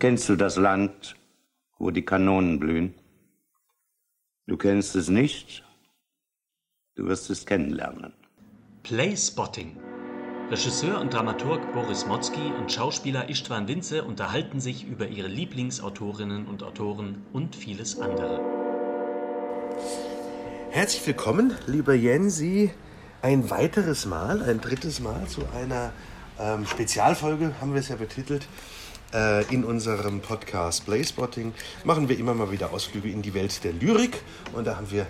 Kennst du das Land, wo die Kanonen blühen? Du kennst es nicht, du wirst es kennenlernen. Playspotting. Regisseur und Dramaturg Boris Motzki und Schauspieler Istvan Winze unterhalten sich über ihre Lieblingsautorinnen und Autoren und vieles andere. Herzlich willkommen, lieber Jensi, ein weiteres Mal, ein drittes Mal zu einer ähm, Spezialfolge, haben wir es ja betitelt, in unserem Podcast Playspotting. Machen wir immer mal wieder Ausflüge in die Welt der Lyrik und da haben wir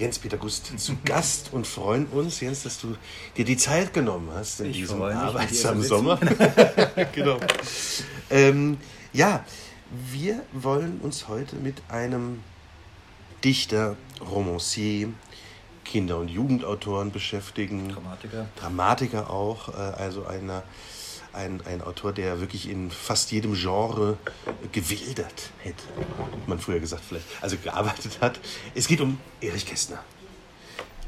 Jens-Peter Gust zu Gast und freuen uns, Jens, dass du dir die Zeit genommen hast in ich diesem arbeitsamen Sommer. genau. Ähm, ja, wir wollen uns heute mit einem Dichter, Romancier, Kinder- und Jugendautoren beschäftigen. Dramatiker. Dramatiker auch, äh, also einer, ein, ein Autor, der wirklich in fast jedem Genre gewildert hätte, hat man früher gesagt vielleicht, also gearbeitet hat. Es geht um Erich Kästner.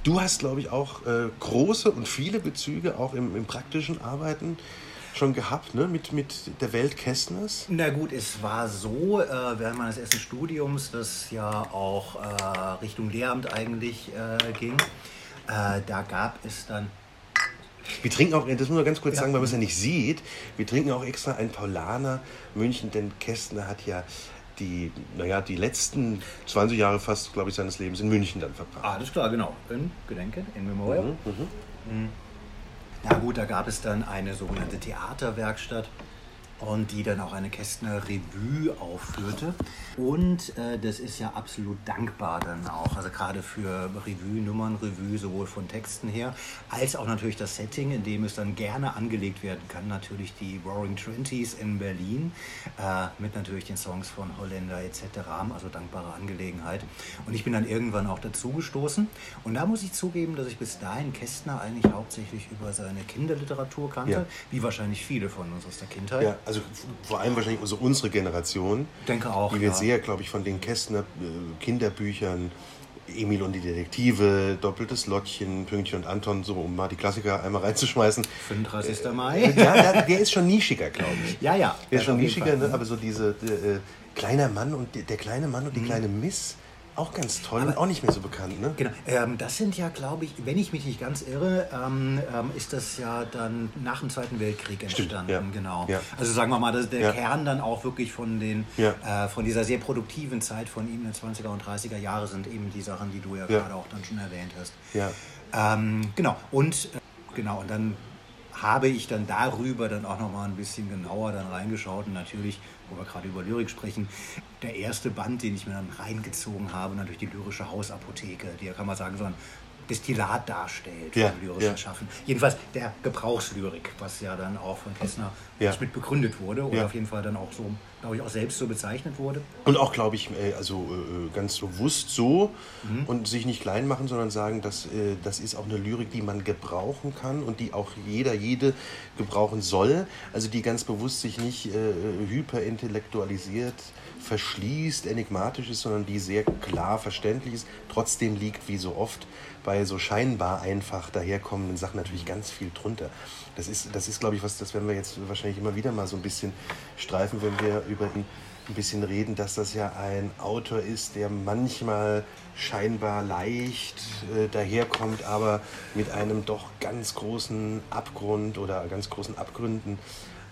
Du hast, glaube ich, auch äh, große und viele Bezüge auch im, im praktischen Arbeiten schon gehabt, ne? mit, mit der Welt Kästners. Na gut, es war so, äh, während meines ersten Studiums, das ja auch äh, Richtung Lehramt eigentlich äh, ging, äh, da gab es dann Wir trinken auch, das muss man ganz kurz sagen, weil man es ja nicht sieht, wir trinken auch extra ein Paulaner München, denn Kästner hat ja die, naja, die letzten 20 Jahre fast, glaube ich, seines Lebens in München dann verbracht. Alles klar, genau. In Gedenken, in Memoriam. Mhm. Na gut, da gab es dann eine sogenannte Theaterwerkstatt und die dann auch eine Kästner Revue aufführte. Und äh, das ist ja absolut dankbar dann auch, also gerade für Revue-Nummern, Revue sowohl von Texten her, als auch natürlich das Setting, in dem es dann gerne angelegt werden kann. Natürlich die Roaring Twenties in Berlin äh, mit natürlich den Songs von Holländer etc. Also dankbare Angelegenheit. Und ich bin dann irgendwann auch dazu gestoßen. Und da muss ich zugeben, dass ich bis dahin Kästner eigentlich hauptsächlich über seine Kinderliteratur kannte, Ja. wie wahrscheinlich viele von uns aus der Kindheit. Ja, also vor allem wahrscheinlich also unsere Generation, Denke auch, die wir ja. sehr, glaube ich, von den Kästner äh, Kinderbüchern, Emil und die Detektive, Doppeltes Lottchen, Pünktchen und Anton, so um mal die Klassiker einmal reinzuschmeißen. 35. Mai. Ja, der, der ist schon nischiger, glaube ich. Ja, ja. Der ist schon nischiger, ne? aber so diese äh, kleiner Mann und der kleine Mann und die kleine Miss, auch ganz toll und auch nicht mehr so bekannt, ne? Genau, ähm, das sind ja, glaube ich, wenn ich mich nicht ganz irre, ähm, ähm, ist das ja dann nach dem Zweiten Weltkrieg entstanden. ja. Genau. Ja. Also sagen wir mal, dass der Ja. Kern dann auch wirklich von den, äh, von dieser sehr produktiven Zeit von ihm, in den 20er und 30er Jahre, sind eben die Sachen, die du ja, Ja. gerade auch dann schon erwähnt hast. Ja. Ähm, genau, und äh, genau, und dann habe ich dann darüber dann auch noch mal ein bisschen genauer dann reingeschaut und natürlich, wo wir gerade über Lyrik sprechen, der erste Band, den ich mir dann reingezogen habe, natürlich die lyrische Hausapotheke, die ja kann man sagen so ein Destillat darstellt Ja, vom lyrischen ja. Schaffen. Jedenfalls der Gebrauchslyrik, was ja dann auch von Kästner Ja. mit begründet wurde oder Ja. auf jeden Fall dann auch so, glaube ich, auch selbst so bezeichnet wurde. Und auch, glaube ich, äh, also äh, ganz bewusst so Mhm. und sich nicht klein machen, sondern sagen, dass äh, das ist auch eine Lyrik, die man gebrauchen kann und die auch jeder, jede gebrauchen soll. Also die ganz bewusst sich nicht hyperintellektualisiert, verschließt, enigmatisch ist, sondern die sehr klar verständlich ist. Trotzdem liegt, wie so oft, bei so scheinbar einfach daherkommenden Sachen natürlich ganz viel drunter. Das ist, das ist glaube ich, was, das werden wir jetzt wahrscheinlich immer wieder mal so ein bisschen streifen, wenn wir über ihn ein bisschen reden, dass das ja ein Autor ist, der manchmal scheinbar leicht äh, daherkommt, aber mit einem doch ganz großen Abgrund oder ganz großen Abgründen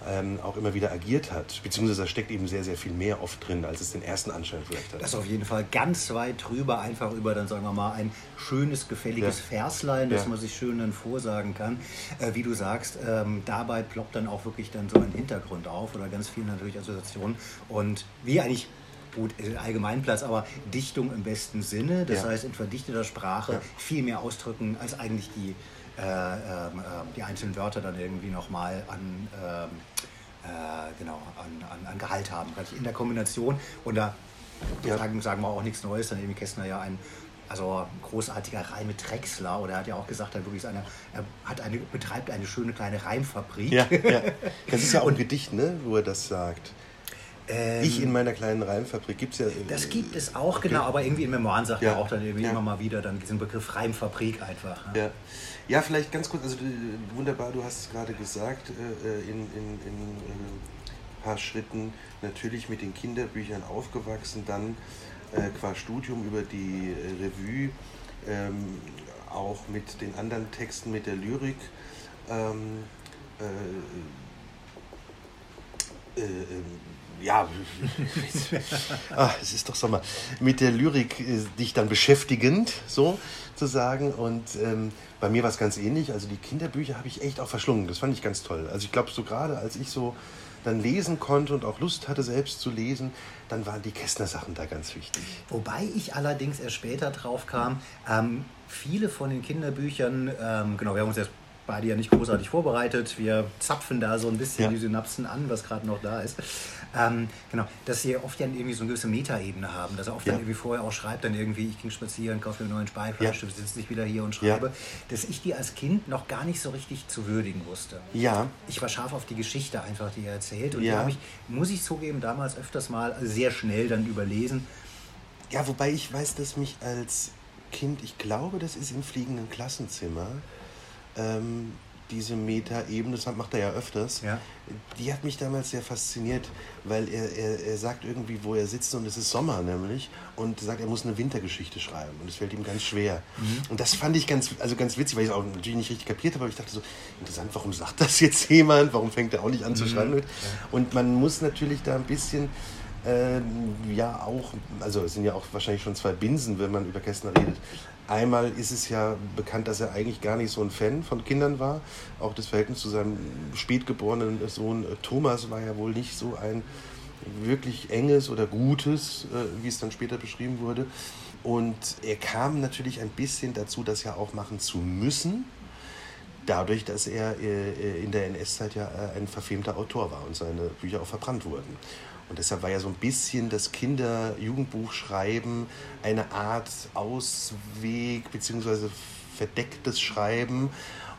ähm, auch immer wieder agiert hat. Beziehungsweise da steckt eben sehr, sehr viel mehr oft drin, als es den ersten Anschein vielleicht hat. Das ist auf jeden Fall ganz weit drüber, einfach über dann sagen wir mal ein schönes, gefälliges Ja. Verslein, das Ja. man sich schön dann vorsagen kann. Äh, wie du sagst, ähm, dabei ploppt dann auch wirklich dann so ein Hintergrund auf oder ganz viel natürlich Assoziationen. Und wie eigentlich gut, äh, Allgemeinplatz, aber Dichtung im besten Sinne, das Ja. heißt in verdichteter Sprache Ja. viel mehr ausdrücken, als eigentlich die, die einzelnen Wörter dann irgendwie nochmal an, ähm, äh, genau, an, an, an Gehalt haben. In der Kombination und da Ja. sagen, sagen wir auch nichts Neues, dann eben Kästner ja ein also großartiger Reime-Drechsler oder er hat ja auch gesagt, er, wirklich eine, er hat eine, betreibt eine schöne kleine Reimfabrik. Ja, ja. Das ist ja auch ein Gedicht, ne, wo er das sagt. Ähm, ich in meiner kleinen Reimfabrik gibt es ja. äh, Das gibt es auch, genau, aber irgendwie in Memoiren sagt Ja. er auch dann irgendwie Ja. immer mal wieder dann diesen Begriff Reimfabrik einfach. ne? Ja. Ja, vielleicht ganz kurz, also äh, wunderbar, du hast es gerade gesagt, äh, äh, in, in, in paar Schritten natürlich mit den Kinderbüchern aufgewachsen, dann äh, qua Studium über die äh, Revue, ähm, auch mit den anderen Texten, mit der Lyrik. Ähm, äh, äh, äh, ja, ah, es ist doch Sommer, mit der Lyrik äh, dich dann beschäftigend, so zu sagen. Und ähm, bei mir war es ganz ähnlich. Also die Kinderbücher habe ich echt auch verschlungen. Das fand ich ganz toll. Also ich glaube, so gerade als ich so dann lesen konnte und auch Lust hatte, selbst zu lesen, dann waren die Kästner-Sachen da ganz wichtig. Wobei ich allerdings erst später drauf kam, ähm, viele von den Kinderbüchern, ähm, genau, wir haben uns jetzt beide ja nicht großartig vorbereitet. Wir zapfen da so ein bisschen ja. die Synapsen an, was gerade noch da ist. Ähm, genau, dass sie oft ja irgendwie so eine gewisse Metaebene haben, dass er oft ja. dann irgendwie vorher auch schreibt, dann irgendwie, ich ging spazieren, kaufe mir einen neuen Speifleisch, ja. du sitzt dich wieder hier und schreibe, dass ich die als Kind noch gar nicht so richtig zu würdigen wusste. Ja. Ich war scharf auf die Geschichte einfach, die er erzählt und die habe ich, muss ich zugeben, damals öfters mal sehr schnell dann überlesen. Ja, wobei ich weiß, dass mich als Kind, ich glaube, das ist im fliegenden Klassenzimmer, ähm, diese Meta-Ebene, das macht er ja öfters, ja. die hat mich damals sehr fasziniert, weil er, er, er sagt irgendwie, wo er sitzt und es ist Sommer nämlich und sagt, er muss eine Wintergeschichte schreiben und es fällt ihm ganz schwer. Mhm. Und das fand ich ganz, also ganz witzig, weil ich es auch natürlich nicht richtig kapiert habe, aber ich dachte so, interessant, warum sagt das jetzt jemand, warum fängt er auch nicht an zu mhm. schreiben? Mhm. Und man muss natürlich da ein bisschen... Äh, ja, auch, also es sind ja auch wahrscheinlich schon zwei Binsen, wenn man über Kästner redet. Einmal ist es ja bekannt, dass er eigentlich gar nicht so ein Fan von Kindern war. Auch das Verhältnis zu seinem spätgeborenen Sohn äh, Thomas war ja wohl nicht so ein wirklich enges oder gutes, äh, wie es dann später beschrieben wurde. Und er kam natürlich ein bisschen dazu, das ja auch machen zu müssen, dadurch, dass er äh, in der NS-Zeit ja ein verfemter Autor war und seine Bücher auch verbrannt wurden. Und deshalb war ja so ein bisschen das Kinder-Jugendbuchschreiben eine Art Ausweg bzw. verdecktes Schreiben.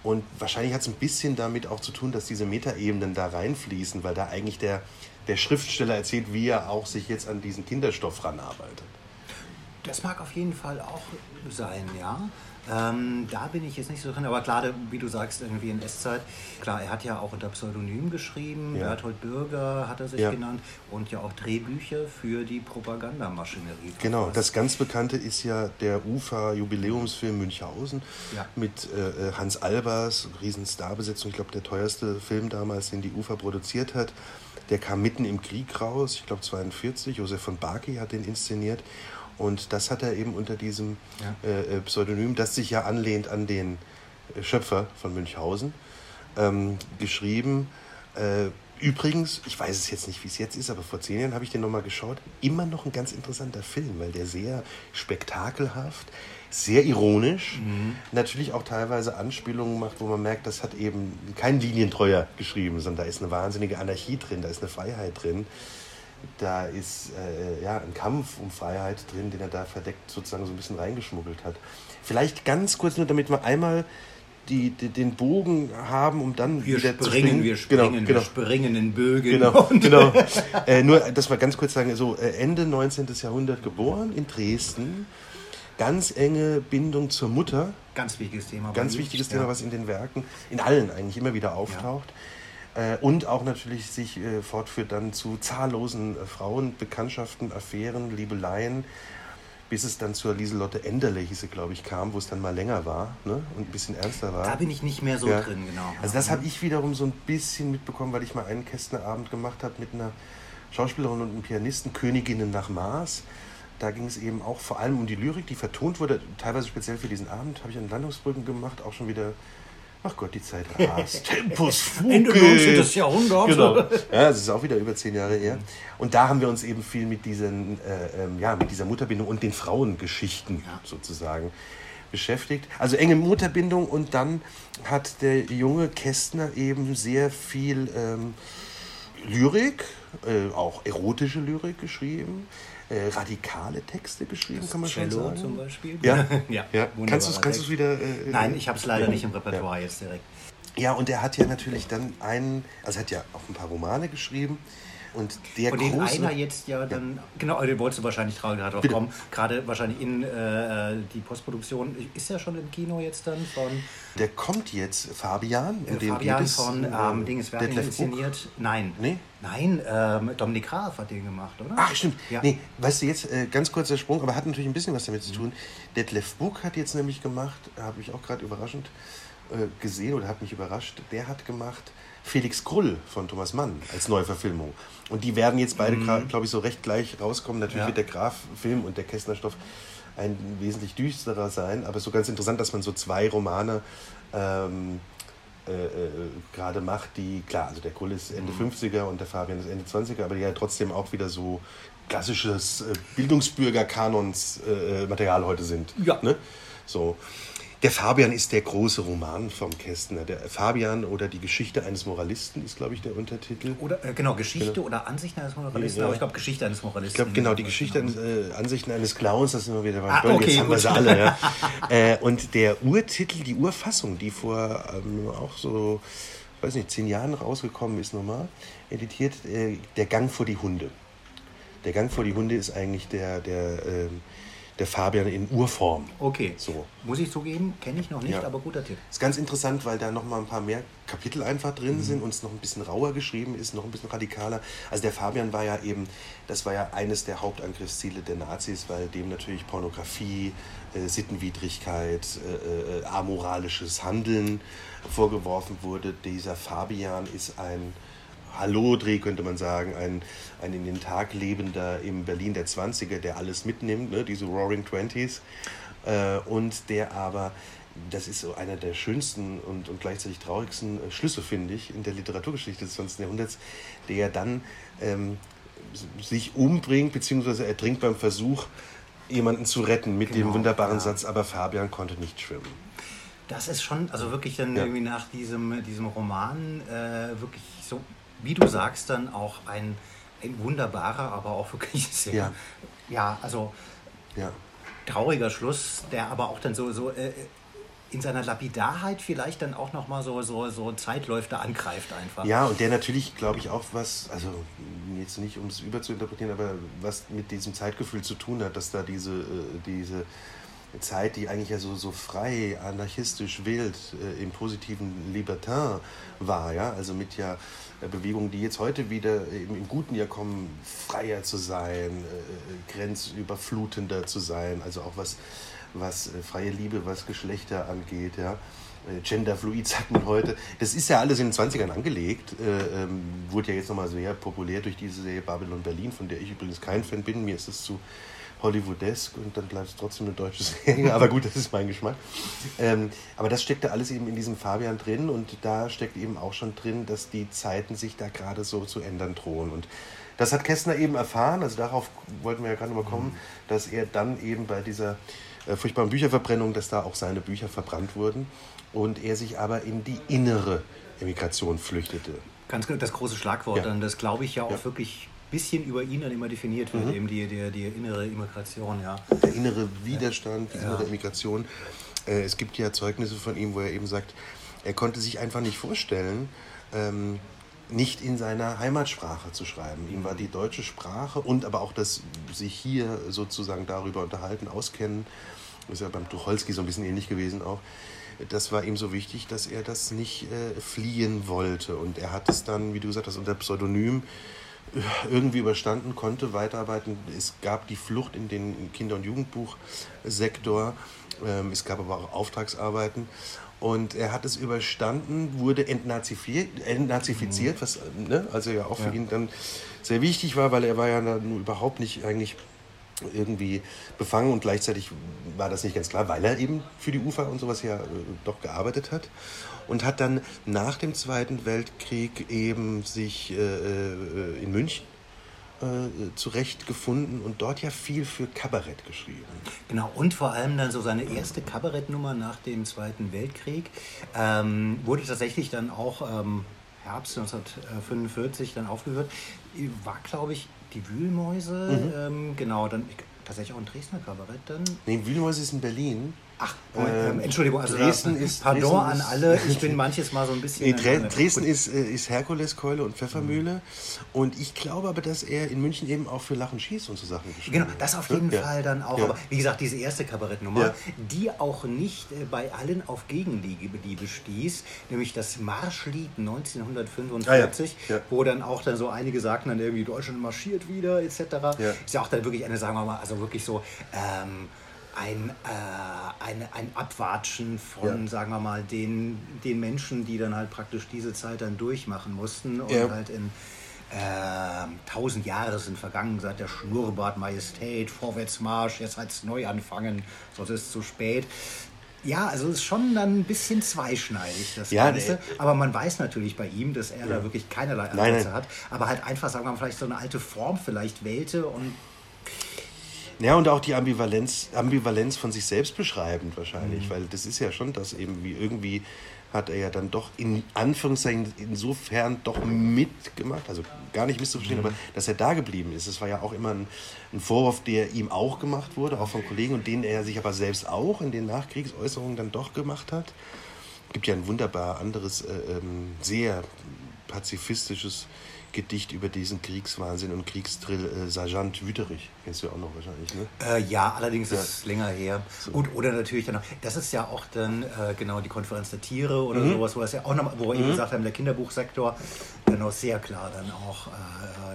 Und wahrscheinlich hat es ein bisschen damit auch zu tun, dass diese Metaebenen da reinfließen, weil da eigentlich der, der Schriftsteller erzählt, wie er auch sich jetzt an diesen Kinderstoff ranarbeitet. Das mag auf jeden Fall auch sein, ja. Ähm, da bin ich jetzt nicht so drin, aber klar, wie du sagst, irgendwie in S-Zeit. Klar, er hat ja auch unter Pseudonym geschrieben, ja. Berthold Bürger hat er sich ja. genannt und ja auch Drehbücher für die Propagandamaschinerie. Genau, das ganz bekannte ist ja der UFA-Jubiläumsfilm Münchhausen ja. mit äh, äh Hans Albers, Riesenstarbesetzung, ich glaube der teuerste Film damals, den die UFA produziert hat. Der kam mitten im Krieg raus, ich glaube 42, Josef von Barkey hat den inszeniert und das hat er eben unter diesem ja. äh, äh Pseudonym, das sich ja anlehnt an den äh, Schöpfer von Münchhausen, ähm, geschrieben. Äh, übrigens, ich weiß es jetzt nicht, wie es jetzt ist, aber vor zehn Jahren habe ich den nochmal geschaut. Immer noch ein ganz interessanter Film, weil der sehr spektakelhaft, sehr ironisch, mhm. natürlich auch teilweise Anspielungen macht, wo man merkt, das hat eben kein Linientreuer geschrieben, sondern da ist eine wahnsinnige Anarchie drin, da ist eine Freiheit drin da ist äh, ja, ein Kampf um Freiheit drin, den er da verdeckt sozusagen so ein bisschen reingeschmuggelt hat. Vielleicht ganz kurz nur, damit wir einmal die, die, den Bogen haben, um dann wir wieder springen, zu springen. Wir genau, springen, genau, wir springen in Bögen. Genau, genau. äh, nur, dass wir ganz kurz sagen, so äh, Ende 19. Jahrhundert geboren in Dresden, ganz enge Bindung zur Mutter. Ganz wichtiges Thema. Ganz wichtiges Thema, ja. was in den Werken, in allen eigentlich immer wieder auftaucht. Ja. Äh, und auch natürlich sich äh, fortführt dann zu zahllosen äh, Frauen, Bekanntschaften, Affären, Liebeleien, bis es dann zur Lieselotte Enderle, hieß sie, glaube ich, kam, wo es dann mal länger war ne? und ein bisschen ernster war. Da bin ich nicht mehr so ja. drin, genau. Also das habe ich wiederum so ein bisschen mitbekommen, weil ich mal einen Kästnerabend gemacht habe mit einer Schauspielerin und einem Pianisten, Königinnen nach Mars. Da ging es eben auch vor allem um die Lyrik, die vertont wurde, teilweise speziell für diesen Abend, habe ich an Landungsbrücken gemacht, auch schon wieder Ach Gott, die Zeit rast. Tempus fugit. Ende 19. Jahrhundert. Genau. Ja, das ist auch wieder über zehn Jahre her. Und da haben wir uns eben viel mit, diesen, äh, ähm, ja, mit dieser Mutterbindung und den Frauengeschichten ja. sozusagen beschäftigt. Also enge Mutterbindung und dann hat der junge Kästner eben sehr viel ähm, Lyrik, äh, auch erotische Lyrik geschrieben äh, radikale Texte geschrieben, das kann man Cello schon sagen. zum Beispiel. Ja, ja. ja. Kannst du es kannst wieder... Äh, Nein, ich habe es leider ja. nicht im Repertoire jetzt direkt. Ja, und er hat ja natürlich dann einen, also er hat ja auch ein paar Romane geschrieben, Und der Von dem große, einer jetzt ja dann, genau, den wolltest du wahrscheinlich gerade drauf Bitte. kommen, gerade wahrscheinlich in äh, die Postproduktion, ist ja schon im Kino jetzt dann von der kommt jetzt, Fabian, um äh, den Fabian es, von äh, ähm, Dinges Buch. inszeniert. Nein. Nee? Nein, ähm, Dominik Graf hat den gemacht, oder? Ach, stimmt. Ja. Nee, weißt du, jetzt äh, ganz kurzer Sprung, aber hat natürlich ein bisschen was damit zu tun. Detlef Buck hat jetzt nämlich gemacht, habe ich auch gerade überraschend äh, gesehen oder hat mich überrascht, der hat gemacht Felix Krull von Thomas Mann als Neuverfilmung. Und die werden jetzt beide, glaube ich, so recht gleich rauskommen. Natürlich Ja. wird der Graf-Film und der Kästner-Stoff ein wesentlich düsterer sein, aber so ganz interessant, dass man so zwei Romane ähm, äh, äh, gerade macht, die, klar, also der Krull ist Ende 50er und der Fabian ist Ende 20er, aber die ja trotzdem auch wieder so klassisches äh, Bildungsbürger-Kanons-Material heute sind. Ja. Ne? So. Der Fabian ist der große Roman vom Kästner. Der Fabian oder die Geschichte eines Moralisten ist, glaube ich, der Untertitel. Oder, äh, genau, Geschichte oder Ansichten eines Moralisten, Ja. aber ich glaube Geschichte eines Moralisten. Ich glaube, genau, die Geschichte, eines, äh, Ansichten eines Clowns, das sind wir wieder beim Ah, Böll, okay, jetzt haben wir sie alle. Ja. äh, und der Urtitel, die Urfassung, die vor ähm, auch so, weiß nicht, zehn Jahren rausgekommen ist nochmal, editiert, äh, Der Gang vor die Hunde. Der Gang vor die Hunde ist eigentlich der, der, ähm, der Fabian in Urform. Okay, So. muss ich zugeben, kenne ich noch nicht, Ja. aber guter Tipp. Ist ganz interessant, weil da noch mal ein paar mehr Kapitel einfach drin Mhm. sind und es noch ein bisschen rauer geschrieben ist, noch ein bisschen radikaler. Also der Fabian war ja eben, das war ja eines der Hauptangriffsziele der Nazis, weil dem natürlich Pornografie, äh, Sittenwidrigkeit, äh, äh, amoralisches Handeln vorgeworfen wurde. Dieser Fabian ist ein Hallodri, könnte man sagen, ein, ein in den Tag lebender im Berlin der 20er, der alles mitnimmt, ne, diese Roaring Twenties, äh, und der aber, das ist so einer der schönsten und, und gleichzeitig traurigsten äh, Schlüsse, finde ich, in der Literaturgeschichte des 20. Jahrhunderts, der dann ähm, sich umbringt, beziehungsweise ertrinkt beim Versuch, jemanden zu retten mit dem Genau, wunderbaren ja. Satz, aber Fabian konnte nicht schwimmen. Das ist schon, also wirklich dann Ja. irgendwie nach diesem, diesem Roman äh, wirklich wie du sagst, dann auch ein, ein wunderbarer, aber auch wirklich sehr, Ja. ja, also Ja. trauriger Schluss, der aber auch dann so, so äh, in seiner Lapidarheit vielleicht dann auch nochmal so, so, so Zeitläufe angreift einfach. Ja, und der natürlich, glaube ich, auch was, also jetzt nicht um es überzuinterpretieren, aber was mit diesem Zeitgefühl zu tun hat, dass da diese, äh, diese Zeit, die eigentlich ja so, so frei, anarchistisch, wild, äh, im positiven Libertin war, ja, also mit ja äh, Bewegungen, die jetzt heute wieder im, im guten Jahr kommen, freier zu sein, äh, grenzüberflutender zu sein, also auch was, was äh, freie Liebe, was Geschlechter angeht, ja. Äh, Genderfluid sagt man heute. Das ist ja alles in den 20ern angelegt. Äh, ähm, wurde ja jetzt nochmal sehr populär durch diese Serie Babylon Berlin, von der ich übrigens kein Fan bin. Mir ist es zu Hollywoodesk und dann bleibt es trotzdem eine deutsche Serie. Aber gut, das ist mein Geschmack. Ähm, aber das steckt da alles eben in diesem Fabian drin und da steckt eben auch schon drin, dass die Zeiten sich da gerade so zu ändern drohen. Und das hat Kästner eben erfahren, also darauf wollten wir ja gerade mal kommen, dass er dann eben bei dieser äh, furchtbaren Bücherverbrennung, dass da auch seine Bücher verbrannt wurden und er sich aber in die innere Emigration flüchtete. Ganz genau, das große Schlagwort Ja. dann, das glaube ich ja auch Ja. Mhm. wirklich bisschen über ihn dann immer definiert wird, eben die, die, die innere Immigration, ja. der innere Widerstand, die innere Emigration. Äh, es gibt ja Zeugnisse von ihm, wo er eben sagt, er konnte sich einfach nicht vorstellen, ähm, nicht in seiner Heimatsprache zu schreiben. Ihm war die deutsche Sprache und aber auch das sich hier sozusagen darüber unterhalten, auskennen, ist ja beim Tucholsky so ein bisschen ähnlich gewesen auch. Das war ihm so wichtig, dass er das nicht äh, fliehen wollte. Und er hat es dann, wie du gesagt hast, unter Pseudonym irgendwie überstanden, konnte weiterarbeiten. Es gab die Flucht in den Kinder- und Jugendbuchsektor. Ähm, es gab aber auch Auftragsarbeiten. Und er hat es überstanden, wurde entnazifiziert, entnazifiziert was ne, also ja auch für ihn dann sehr wichtig war, weil er war ja dann überhaupt nicht eigentlich irgendwie befangen und gleichzeitig war das nicht ganz klar, weil er eben für die UFA und sowas ja äh, doch gearbeitet hat und hat dann nach dem Zweiten Weltkrieg eben sich äh, äh, in München äh, zurechtgefunden und dort ja viel für Kabarett geschrieben. Genau, und vor allem dann so seine erste Kabarettnummer nach dem Zweiten Weltkrieg ähm, wurde tatsächlich dann auch ähm, Herbst 1945 dann aufgeführt. War, glaube ich, die Wühlmäuse, ähm, genau, dann ich, tatsächlich auch ein Dresdner Kabarett dann. Nee, Wühlmäuse ist in Berlin. Ach, ähm, Entschuldigung, also Dresden ist- Pardon Dresden an alle, ich bin manches Mal so ein bisschen... Nee, äh, Dresden gut. ist, äh, ist Herkuleskeule und Pfeffermühle. Und ich glaube aber, dass er in München eben auch für Lachen schießt und so Sachen geschrieben Genau, das auf jeden Ja. Fall dann auch. Ja. Aber wie gesagt, diese erste Kabarettnummer, Ja. die auch nicht äh, bei allen auf Gegenliebe stieß, nämlich das Marschlied 1945, Ah wo dann auch dann so einige sagten dann irgendwie, Deutschland marschiert wieder, etc. Ist ja auch dann wirklich eine, sagen wir mal, also wirklich so ähm, ein, äh, ein, ein Abwatschen von, Ja. sagen wir mal, den, den Menschen, die dann halt praktisch diese Zeit dann durchmachen mussten und Ja. halt in ähm, tausend Jahre sind vergangen seit der Schnurrbart Majestät, Vorwärtsmarsch, jetzt heißt neu anfangen, sonst ist es zu spät. Ja, also es ist schon dann ein bisschen zweischneidig, das Ja, Ganze. Aber man weiß natürlich bei ihm, dass er da wirklich keinerlei Ansätze hat. Aber halt einfach, sagen wir mal, vielleicht so eine alte Form vielleicht wählte und Ja, und auch die Ambivalenz, Ambivalenz von sich selbst beschreibend Mhm. wahrscheinlich, weil das ist ja schon das eben, wie irgendwie hat er ja dann doch in Anführungszeichen insofern doch mitgemacht, also gar nicht misszuverstehen, Mhm. aber dass er da geblieben ist. Das war ja auch immer ein, ein Vorwurf, der ihm auch gemacht wurde, auch von Kollegen und den er sich aber selbst auch in den Nachkriegsäußerungen dann doch gemacht hat. Es gibt ja ein wunderbar anderes, äh, ähm, sehr pazifistisches Gedicht über diesen Kriegswahnsinn und Kriegstrill äh, Sergeant Wüterich. Kennst du ja auch noch wahrscheinlich, ne? Äh, ja, allerdings Ja. ist es länger her. Gut, oder natürlich dann noch, das ist ja auch dann äh, genau die Konferenz der Tiere oder sowas, wo das ja auch noch, wo wir eben gesagt haben, der Kinderbuchsektor dann auch sehr klar dann auch äh,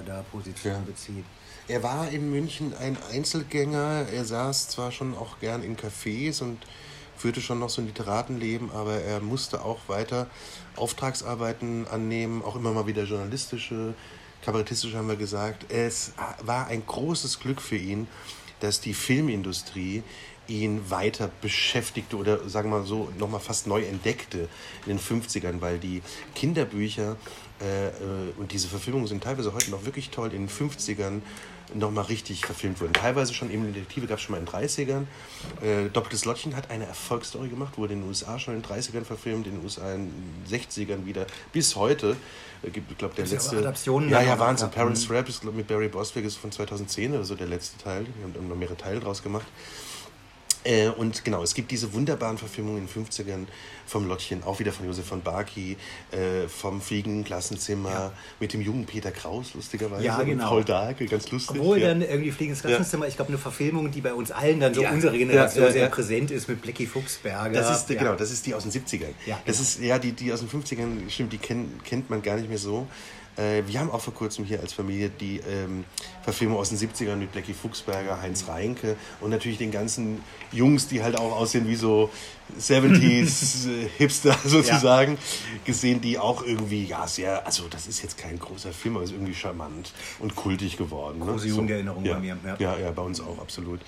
da Position Ja. bezieht. Er war in München ein Einzelgänger. Er saß zwar schon auch gern in Cafés und führte schon noch so ein Literatenleben, aber er musste auch weiter Auftragsarbeiten annehmen, auch immer mal wieder journalistische, kabarettistische haben wir gesagt. Es war ein großes Glück für ihn, dass die Filmindustrie ihn weiter beschäftigte oder sagen wir mal so nochmal fast neu entdeckte in den 50ern, weil die Kinderbücher äh, äh, und diese Verfilmungen sind teilweise heute noch wirklich toll in den 50ern nochmal richtig verfilmt wurden. Teilweise schon eben Detektive gab es schon mal in den 30ern. Äh, Doppeltes Lottchen hat eine Erfolgsstory gemacht, wurde in den USA schon in den 30ern verfilmt, in den USA in den 60ern wieder, bis heute. Äh, gibt, ich glaube, der ja letzte. Adaptionen ja, ja, Wahnsinn. Parents Mhm. Rap ist, glaub, mit Barry Bostwick ist von 2010 oder so der letzte Teil. Wir haben noch mehrere Teile draus gemacht. Äh, und genau, es gibt diese wunderbaren Verfilmungen in den 50ern vom Lottchen, auch wieder von Josef von Barki, äh, vom fliegenden Klassenzimmer, Ja. mit dem jungen Peter Kraus, lustigerweise. Ja, genau. Paul Dahlke, ganz lustig. Obwohl ja. dann irgendwie Fliegendes Klassenzimmer, ich glaube, eine Verfilmung, die bei uns allen dann so Ja. unsere Generation sehr präsent ist mit Blackie Fuchsberger. Das ist, genau, das ist die aus den 70ern. Ja, das genau. ist, ja, die, die aus den 50ern, stimmt, die kennt, kennt man gar nicht mehr so. Äh, wir haben auch vor kurzem hier als Familie die ähm, Verfilmung aus den 70ern mit Blackie Fuchsberger, Heinz Reinke und natürlich den ganzen Jungs, die halt auch aussehen wie so 70s äh, Hipster sozusagen, gesehen, die auch irgendwie, ja, sehr, also das ist jetzt kein großer Film, aber ist irgendwie charmant und kultig geworden. Ne? Große Jugenderinnerung ja. bei mir, ja. Ja, ja, bei uns auch, absolut.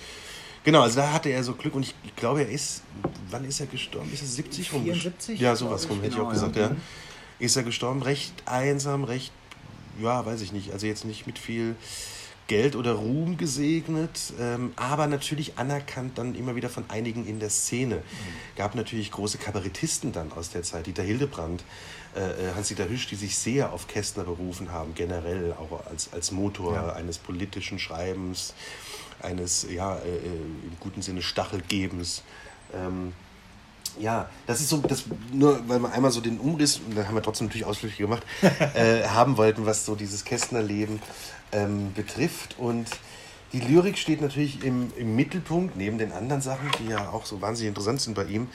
Genau, also da hatte er so Glück und ich, ich glaube, er ist, wann ist er gestorben? Ist er 70 rum? 74, Ja, sowas rum, ich, hätte ich auch genau, gesagt, ja. ja. Ist er gestorben, recht einsam, recht, ja, weiß ich nicht, also jetzt nicht mit viel Geld oder Ruhm gesegnet, ähm, aber natürlich anerkannt dann immer wieder von einigen in der Szene. Mhm. Gab natürlich große Kabarettisten dann aus der Zeit, Dieter Hildebrand, äh, äh, Hans-Dieter Hüsch, die sich sehr auf Kästner berufen haben, generell auch als, als Motor Ja. eines politischen Schreibens, eines, ja, äh, äh, im guten Sinne Stachelgebens. Ähm, ja, das ist so, das, nur weil wir einmal so den Umriss, und da haben wir trotzdem natürlich Ausflüge gemacht, äh, haben wollten, was so dieses Kästnerleben ähm, betrifft. Und die Lyrik steht natürlich im, im Mittelpunkt, neben den anderen Sachen, die ja auch so wahnsinnig interessant sind bei ihm.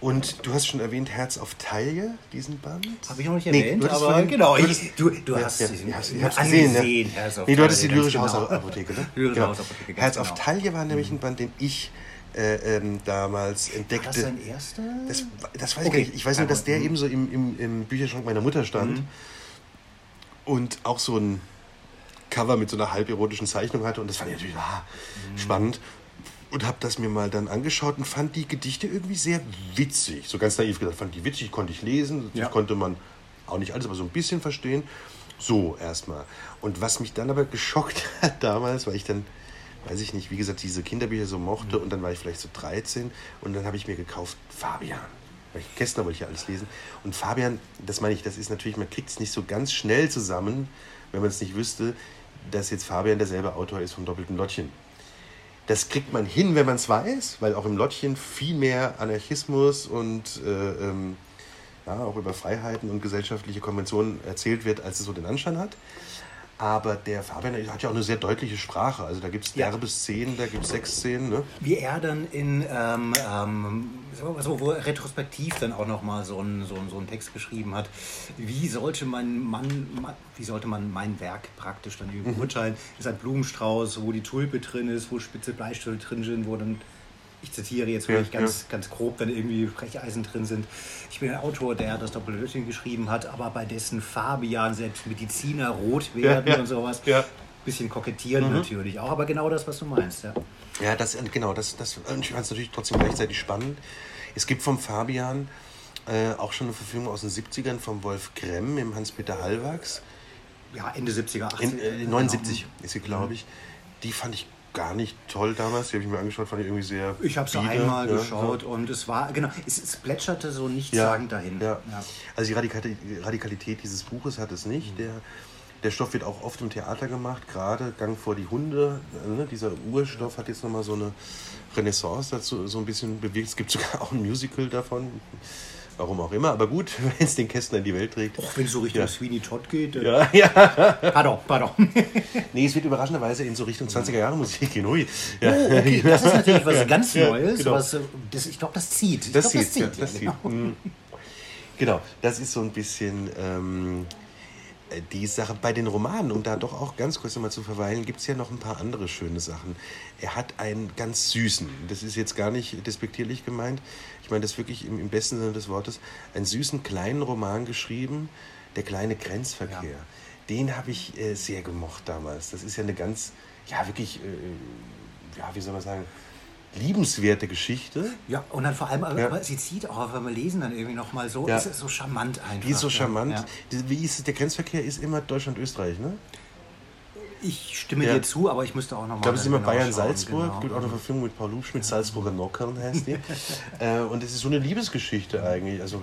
Und du hast schon erwähnt, Herz auf Taille, diesen Band. Habe ich noch nicht Nee, erwähnt, hattest aber vorhin- genau, du hattest- du, du Ja, hast ja, diesen ja, ich hab's gesehen, ja. Herz auf Nee, du hattest die lyrische genau. Hausapotheke, ne? Lyrische Genau. Hausapotheke, Herz genau. auf Taille war nämlich ein Band, den ich äh, ähm, damals War entdeckte. das sein erster? Das, das weiß Okay, ich gar nicht. Ich weiß nur, dass der Problem. eben so im, im, im Bücherschrank meiner Mutter stand Mhm. und auch so ein Cover mit so einer halberotischen Zeichnung hatte. Und das fand ich natürlich ah, Mhm. spannend. Und habe das mir mal dann angeschaut und fand die Gedichte irgendwie sehr witzig. So ganz naiv gesagt, fand die witzig, konnte ich lesen. Ja. konnte man auch nicht alles, aber so ein bisschen verstehen. So erstmal. Und was mich dann aber geschockt hat damals, weil ich dann, weiß ich nicht, wie gesagt, diese Kinderbücher so mochte Mhm. und dann war ich vielleicht so 13 und dann habe ich mir gekauft Fabian. Weil ich, Kästner wollte ich ja alles lesen. Und Fabian, das meine ich, das ist natürlich, man kriegt es nicht so ganz schnell zusammen, wenn man es nicht wüsste, dass jetzt Fabian derselbe Autor ist vom Doppelten Lottchen. Das kriegt man hin, wenn man es weiß, weil auch im Lottchen viel mehr Anarchismus und äh, ähm, ja, auch über Freiheiten und gesellschaftliche Konventionen erzählt wird, als es so den Anschein hat. Aber der Fabian hat ja auch eine sehr deutliche Sprache. Also da gibt es derbe Szenen, da gibt es sechs Szenen. Ne? Wie er dann in, ähm, ähm, so, wo er retrospektiv dann auch nochmal so einen so so einen Text geschrieben hat, wie sollte man, man, wie sollte man mein Werk praktisch dann beurteilen? Mhm. Ist ein Blumenstrauß, wo die Tulpe drin ist, wo spitze Bleistifte drin sind, wo dann ich zitiere jetzt wirklich ja, ganz, ja. ganz grob, dann irgendwie Brecheisen drin sind. Ich bin ein Autor, der das Doppelhörchen geschrieben hat, aber bei dessen Fabian selbst Mediziner rot werden ja, und sowas. Ja. Bisschen kokettieren mhm. natürlich auch, aber genau das, was du meinst. Ja, ja das, genau, das, das ich fand es natürlich trotzdem gleichzeitig spannend. Es gibt vom Fabian äh, auch schon eine Verfilmung aus den 70ern vom Wolf Gremm im Hans-Peter Hallwachs. Ja, Ende 70er, 80er. In, äh, 79 genau. ist sie, glaube ich. Die fand ich gar nicht toll damals. Die habe ich mir angeschaut, fand ich irgendwie sehr. Ich habe sie einmal ja, geschaut so. und es war, genau, es, es plätscherte so nichtssagend ja, dahin. Ja. ja. Also die Radikalität, Radikalität dieses Buches hat es nicht. Mhm. Der, der Stoff wird auch oft im Theater gemacht, gerade Gang vor die Hunde. Ne? Dieser Urstoff hat jetzt nochmal so eine Renaissance dazu so ein bisschen bewegt. Es gibt sogar auch ein Musical davon. Warum auch immer, aber gut, wenn es den Kästner in die Welt trägt. Och, wenn es so Richtung ja. Sweeney Todd geht. Äh ja, ja. Pardon, pardon. nee, es wird überraschenderweise in so Richtung 20er Jahre Musik gehen. Ui. Ja. Oh, okay, das ist natürlich was ganz Neues. Genau. Was, äh, das, ich glaube, das zieht. Das, glaub, zieht, das zieht. Das zieht. Genau. Mhm. genau, das ist so ein bisschen. Ähm, die Sache bei den Romanen, um da doch auch ganz kurz nochmal zu verweilen, gibt es ja noch ein paar andere schöne Sachen. Er hat einen ganz süßen, das ist jetzt gar nicht despektierlich gemeint, ich meine das wirklich im, im besten Sinne des Wortes, einen süßen kleinen Roman geschrieben, Der kleine Grenzverkehr. Ja. Den habe ich äh, sehr gemocht damals. Das ist ja eine ganz, ja wirklich, äh, ja, wie soll man sagen, liebenswerte Geschichte. Ja, und dann vor allem, ja. aber sie zieht auch, wenn wir lesen, dann irgendwie nochmal so, ja. ist so charmant einfach. Die ist so charmant. Ja. Wie ist der Grenzverkehr ist immer Deutschland-Österreich, ne? Ich stimme ja. dir zu, aber ich müsste auch nochmal. Ich glaube, es ist immer Bayern-Salzburg. Genau. gibt auch eine Verfilmung mit Paul Lubsch mit Salzburger Nockern, heißt die. äh, und es ist so eine Liebesgeschichte eigentlich. Also,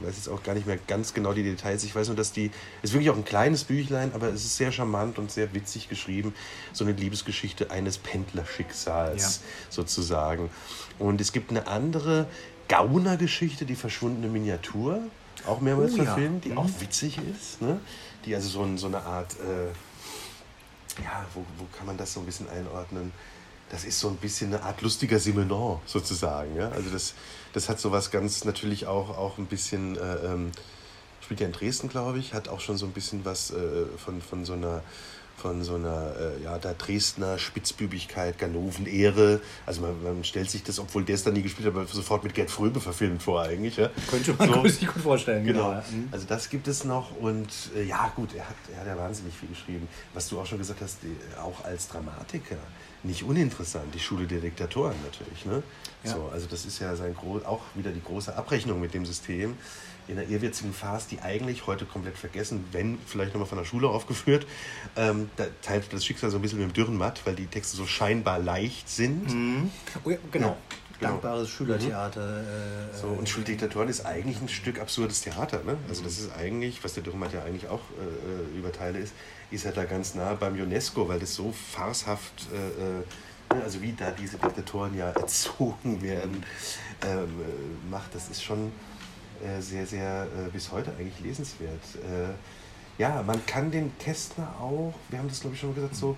ich weiß jetzt auch gar nicht mehr ganz genau die Details. Ich weiß nur, dass die. Es ist wirklich auch ein kleines Büchlein, aber es ist sehr charmant und sehr witzig geschrieben. So eine Liebesgeschichte eines Pendlerschicksals ja. sozusagen. Und es gibt eine andere Gauner-Geschichte, die verschwundene Miniatur. Auch mehrmals oh, verfilmt, ja. die mhm. auch witzig ist. Ne? Die also so, ein, so eine Art. Äh, ja, wo, wo kann man das so ein bisschen einordnen? Das ist so ein bisschen eine Art lustiger Simenon sozusagen. Ja? Also das, das hat sowas ganz natürlich auch, auch ein bisschen, äh, ähm, spielt ja in Dresden, glaube ich, hat auch schon so ein bisschen was äh, von, von so einer von so einer äh, ja, der Dresdner Spitzbübigkeit, Ganoven-Ehre. Also man, man, stellt sich das, obwohl der es dann nie gespielt hat, aber sofort mit Gerd Fröbe verfilmt vor eigentlich. Ja. Könnte man so. sich gut vorstellen. Genau. genau. Also das gibt es noch und äh, ja gut, er hat, er hat ja wahnsinnig viel geschrieben. Was du auch schon gesagt hast, die, auch als Dramatiker nicht uninteressant. Die Schule der Diktatoren natürlich. Ne? Ja. So, also das ist ja sein auch wieder die große Abrechnung mit dem System in der ehrwürzigen Farce, die eigentlich heute komplett vergessen, wenn vielleicht nochmal von der Schule aufgeführt, ähm, da teilt das Schicksal so ein bisschen mit dem Dürrenmatt, weil die Texte so scheinbar leicht sind. Mhm. Oh ja, genau. Ja. Genau. Dankbares Schülertheater. Äh, so, und Schuldiktatoren ist eigentlich ein Stück absurdes Theater. Ne? Also das ist eigentlich, was der Dürrenmatt ja eigentlich auch äh, über Teile ist, ist er da ganz nah beim UNESCO, weil das so farcehaft, äh, äh also wie da diese Diktatoren ja erzogen werden, ähm, äh, macht, das ist schon äh, sehr, sehr äh, bis heute eigentlich lesenswert. Äh, ja, man kann den Kästner auch, wir haben das glaube ich schon mal gesagt, so,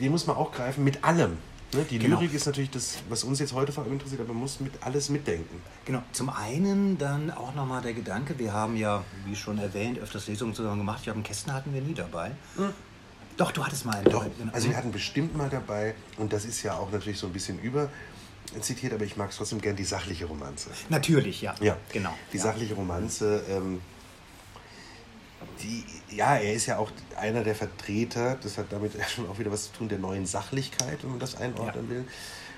den muss man auch greifen mit allem. Ne? Die genau. Lyrik ist natürlich das, was uns jetzt heute vor allem interessiert, aber man muss mit alles mitdenken. Genau. Zum einen dann auch nochmal der Gedanke, wir haben ja, wie schon erwähnt, öfters Lesungen zusammen gemacht. Ja, einen Kästner hatten wir nie dabei. Hm. Doch, du hattest mal einen Doch, dabei. Also wir hatten bestimmt mal dabei, und das ist ja auch natürlich so ein bisschen über zitiert, aber ich mag es trotzdem gern die sachliche Romanze. Natürlich, ja. Ja, genau. Die ja. sachliche Romanze, ähm, die, ja, er ist ja auch einer der Vertreter, das hat damit schon auch wieder was zu tun, der neuen Sachlichkeit, wenn man das einordnen ja. will.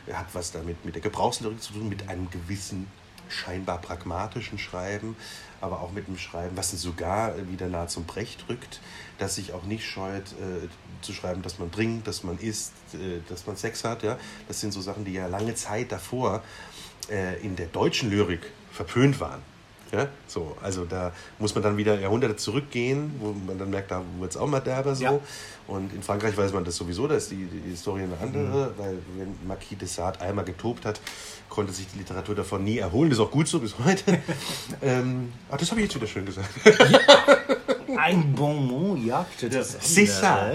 Er hat was damit mit der Gebrauchslyrik zu tun, mit einem gewissen scheinbar pragmatischen Schreiben, aber auch mit einem Schreiben, was ihn sogar wieder nahe zum Brecht rückt, das sich auch nicht scheut äh, zu schreiben, dass man trinkt, dass man isst, äh, dass man Sex hat. Ja? Das sind so Sachen, die ja lange Zeit davor äh, in der deutschen Lyrik verpönt waren. Ja, so, also da muss man dann wieder Jahrhunderte zurückgehen, wo man dann merkt, da wird es auch mal derber so. Ja. Und in Frankreich weiß man das sowieso, da ist die, die Historie eine andere, weil wenn Marquis de Sade einmal getobt hat, konnte sich die Literatur davon nie erholen. Das ist auch gut so bis heute. ähm, ah, das habe ich jetzt wieder schön gesagt. Ein Bonbon jagte das jetzt ça,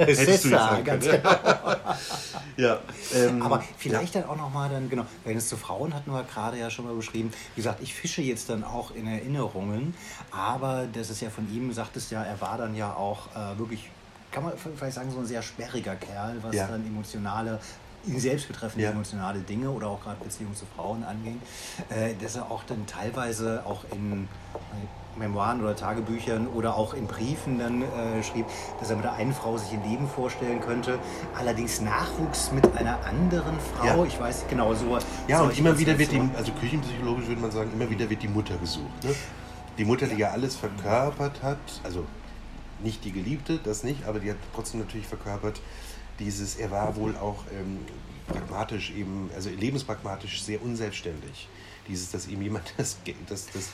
sagen ganz genau. ja, ähm, Aber vielleicht dann auch nochmal dann, genau, wenn es zu Frauen hatten wir gerade ja schon mal beschrieben. Wie gesagt, ich fische jetzt dann auch in Erinnerungen, aber das ist ja von ihm, sagt es ja, er war dann ja auch äh, wirklich, kann man vielleicht sagen, so ein sehr sperriger Kerl, was Ja. dann emotionale ihn selbst betreffende Ja. emotionale Dinge oder auch gerade Beziehungen zu Frauen anging, äh, dass er auch dann teilweise auch in äh, Memoiren oder Tagebüchern oder auch in Briefen dann äh, schrieb, dass er mit der einen Frau sich ein Leben vorstellen könnte, allerdings Nachwuchs mit einer anderen Frau, Ja. ich weiß genau so. Ja, und immer wieder wird die, Konstellationen. also küchenpsychologisch würde man sagen, immer wieder wird die Mutter gesucht. Ne? Die Mutter, die ja alles verkörpert hat, also nicht die Geliebte, das nicht, aber die hat trotzdem natürlich verkörpert, dieses, er war wohl auch ähm, pragmatisch eben, also lebenspragmatisch sehr unselbstständig. Dieses, dass ihm jemand das, das, das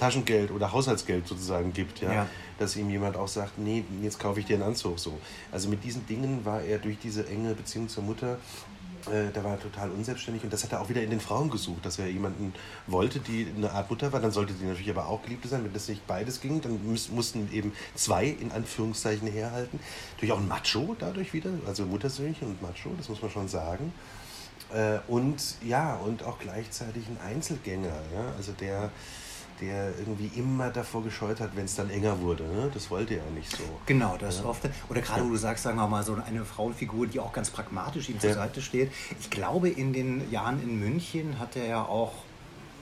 Taschengeld oder Haushaltsgeld sozusagen gibt, ja? Ja. dass ihm jemand auch sagt, nee, jetzt kaufe ich dir einen Anzug so. Also mit diesen Dingen war er durch diese enge Beziehung zur Mutter, äh, da war er total unselbstständig und das hat er auch wieder in den Frauen gesucht, dass er jemanden wollte, die eine Art Mutter war, dann sollte sie natürlich aber auch Geliebte sein. Wenn das nicht beides ging, dann müß, mussten eben zwei in Anführungszeichen herhalten. Natürlich auch ein Macho dadurch wieder, also Muttersöhnchen und Macho, das muss man schon sagen. Äh, und ja, und auch gleichzeitig ein Einzelgänger, ja? also der, der irgendwie immer davor gescheut hat, wenn es dann enger wurde. Ne? Das wollte er nicht so. Genau, das oft. Oder gerade, wo du sagst, sagen wir mal, so eine Frauenfigur, die auch ganz pragmatisch ihm zur Ja. Seite steht. Ich glaube, in den Jahren in München hat er ja auch,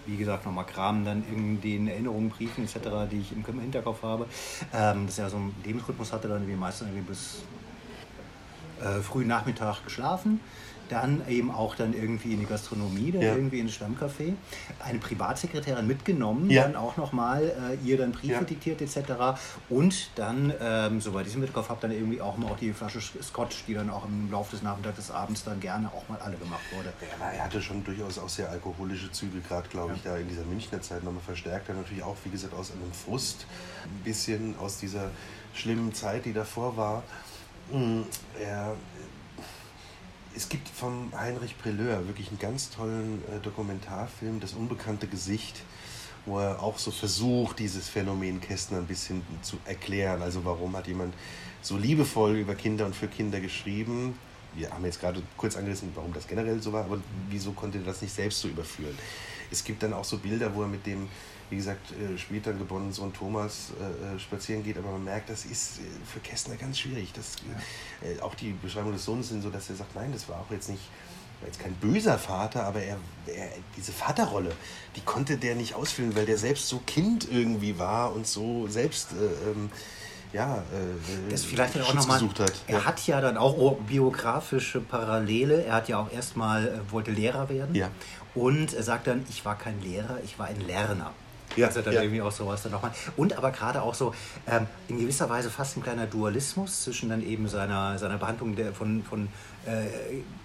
wie gesagt, nochmal Kram dann in den Erinnerungen, Briefen etc., die ich im Hinterkopf habe, ähm, dass er so einen Lebensrhythmus hatte, dann irgendwie meistens irgendwie bis äh, frühen Nachmittag geschlafen. Dann eben auch dann irgendwie in die Gastronomie, dann Ja. irgendwie ins Stammcafé. Eine Privatsekretärin mitgenommen, Ja. dann auch nochmal äh, ihr dann Briefe Ja. diktiert etc. Und dann, ähm, soweit ich es im Mittelkopf habe, dann irgendwie auch mal auch die Flasche Scotch, die dann auch im Laufe des Nachmittags des Abends dann gerne auch mal alle gemacht wurde. Ja, er hatte schon durchaus auch sehr alkoholische Züge, gerade glaube ich, da in dieser Münchner Zeit nochmal verstärkt. Dann natürlich auch, wie gesagt, aus einem Frust, ein bisschen aus dieser schlimmen Zeit, die davor war. Mm, Er, es gibt vom Heinrich Prelleur wirklich einen ganz tollen äh, Dokumentarfilm, Das unbekannte Gesicht, wo er auch so versucht, dieses Phänomen Kästner ein bisschen zu erklären. Also warum hat jemand so liebevoll über Kinder und für Kinder geschrieben? Wir haben jetzt gerade kurz angerissen, warum das generell so war, aber wieso konnte er das nicht selbst so überführen? Es gibt dann auch so Bilder, wo er mit dem, wie gesagt, äh, später geborenen Sohn Thomas äh, äh, spazieren geht, aber man merkt, das ist äh, für Kästner ganz schwierig. Das, äh, auch die Beschreibung des Sohnes sind so, dass er sagt, nein, das war auch jetzt nicht war jetzt kein böser Vater, aber er, er, diese Vaterrolle, die konnte der nicht ausfüllen, weil der selbst so Kind irgendwie war und so selbst äh, ähm, ja, äh, Das vielleicht auch nochmal. gesucht hat. Er ja. hat ja dann auch biografische Parallele. Er hat ja auch erstmal äh, wollte Lehrer werden. Ja. Und er sagt dann, ich war kein Lehrer, ich war ein Lerner. Ja, Also dann ja. irgendwie auch sowas dann nochmal. Und aber gerade auch so ähm, in gewisser Weise fast ein kleiner Dualismus zwischen dann eben seiner, seiner Behandlung der, von, von äh,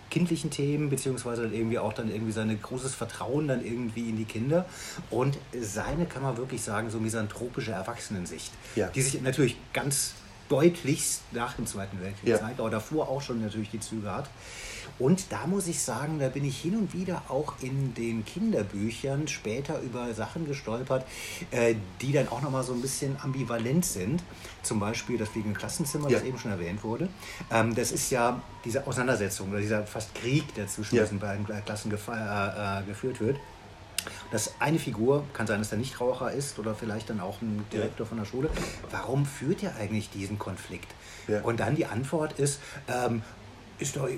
kindlichen Themen, beziehungsweise dann irgendwie auch dann irgendwie sein großes Vertrauen dann irgendwie in die Kinder und seine, kann man wirklich sagen, so misanthropische Erwachsenensicht, Ja. die sich natürlich ganz deutlichst nach dem Zweiten Weltkrieg Ja. zeigt, aber davor auch schon natürlich die Züge hat. Und da muss ich sagen, da bin ich hin und wieder auch in den Kinderbüchern später über Sachen gestolpert, äh, die dann auch nochmal so ein bisschen ambivalent sind. Zum Beispiel das fliegende Klassenzimmer, Ja. das eben schon erwähnt wurde. Ähm, das ist ja diese Auseinandersetzung oder dieser fast Krieg, der zwischen Ja. diesen beiden Klassen äh, äh, geführt wird. Dass eine Figur, kann sein, dass er Nichtraucher ist oder vielleicht dann auch ein Direktor von der Schule. Warum führt er eigentlich diesen Konflikt? Ja. Und dann die Antwort ist, ähm, ist doch,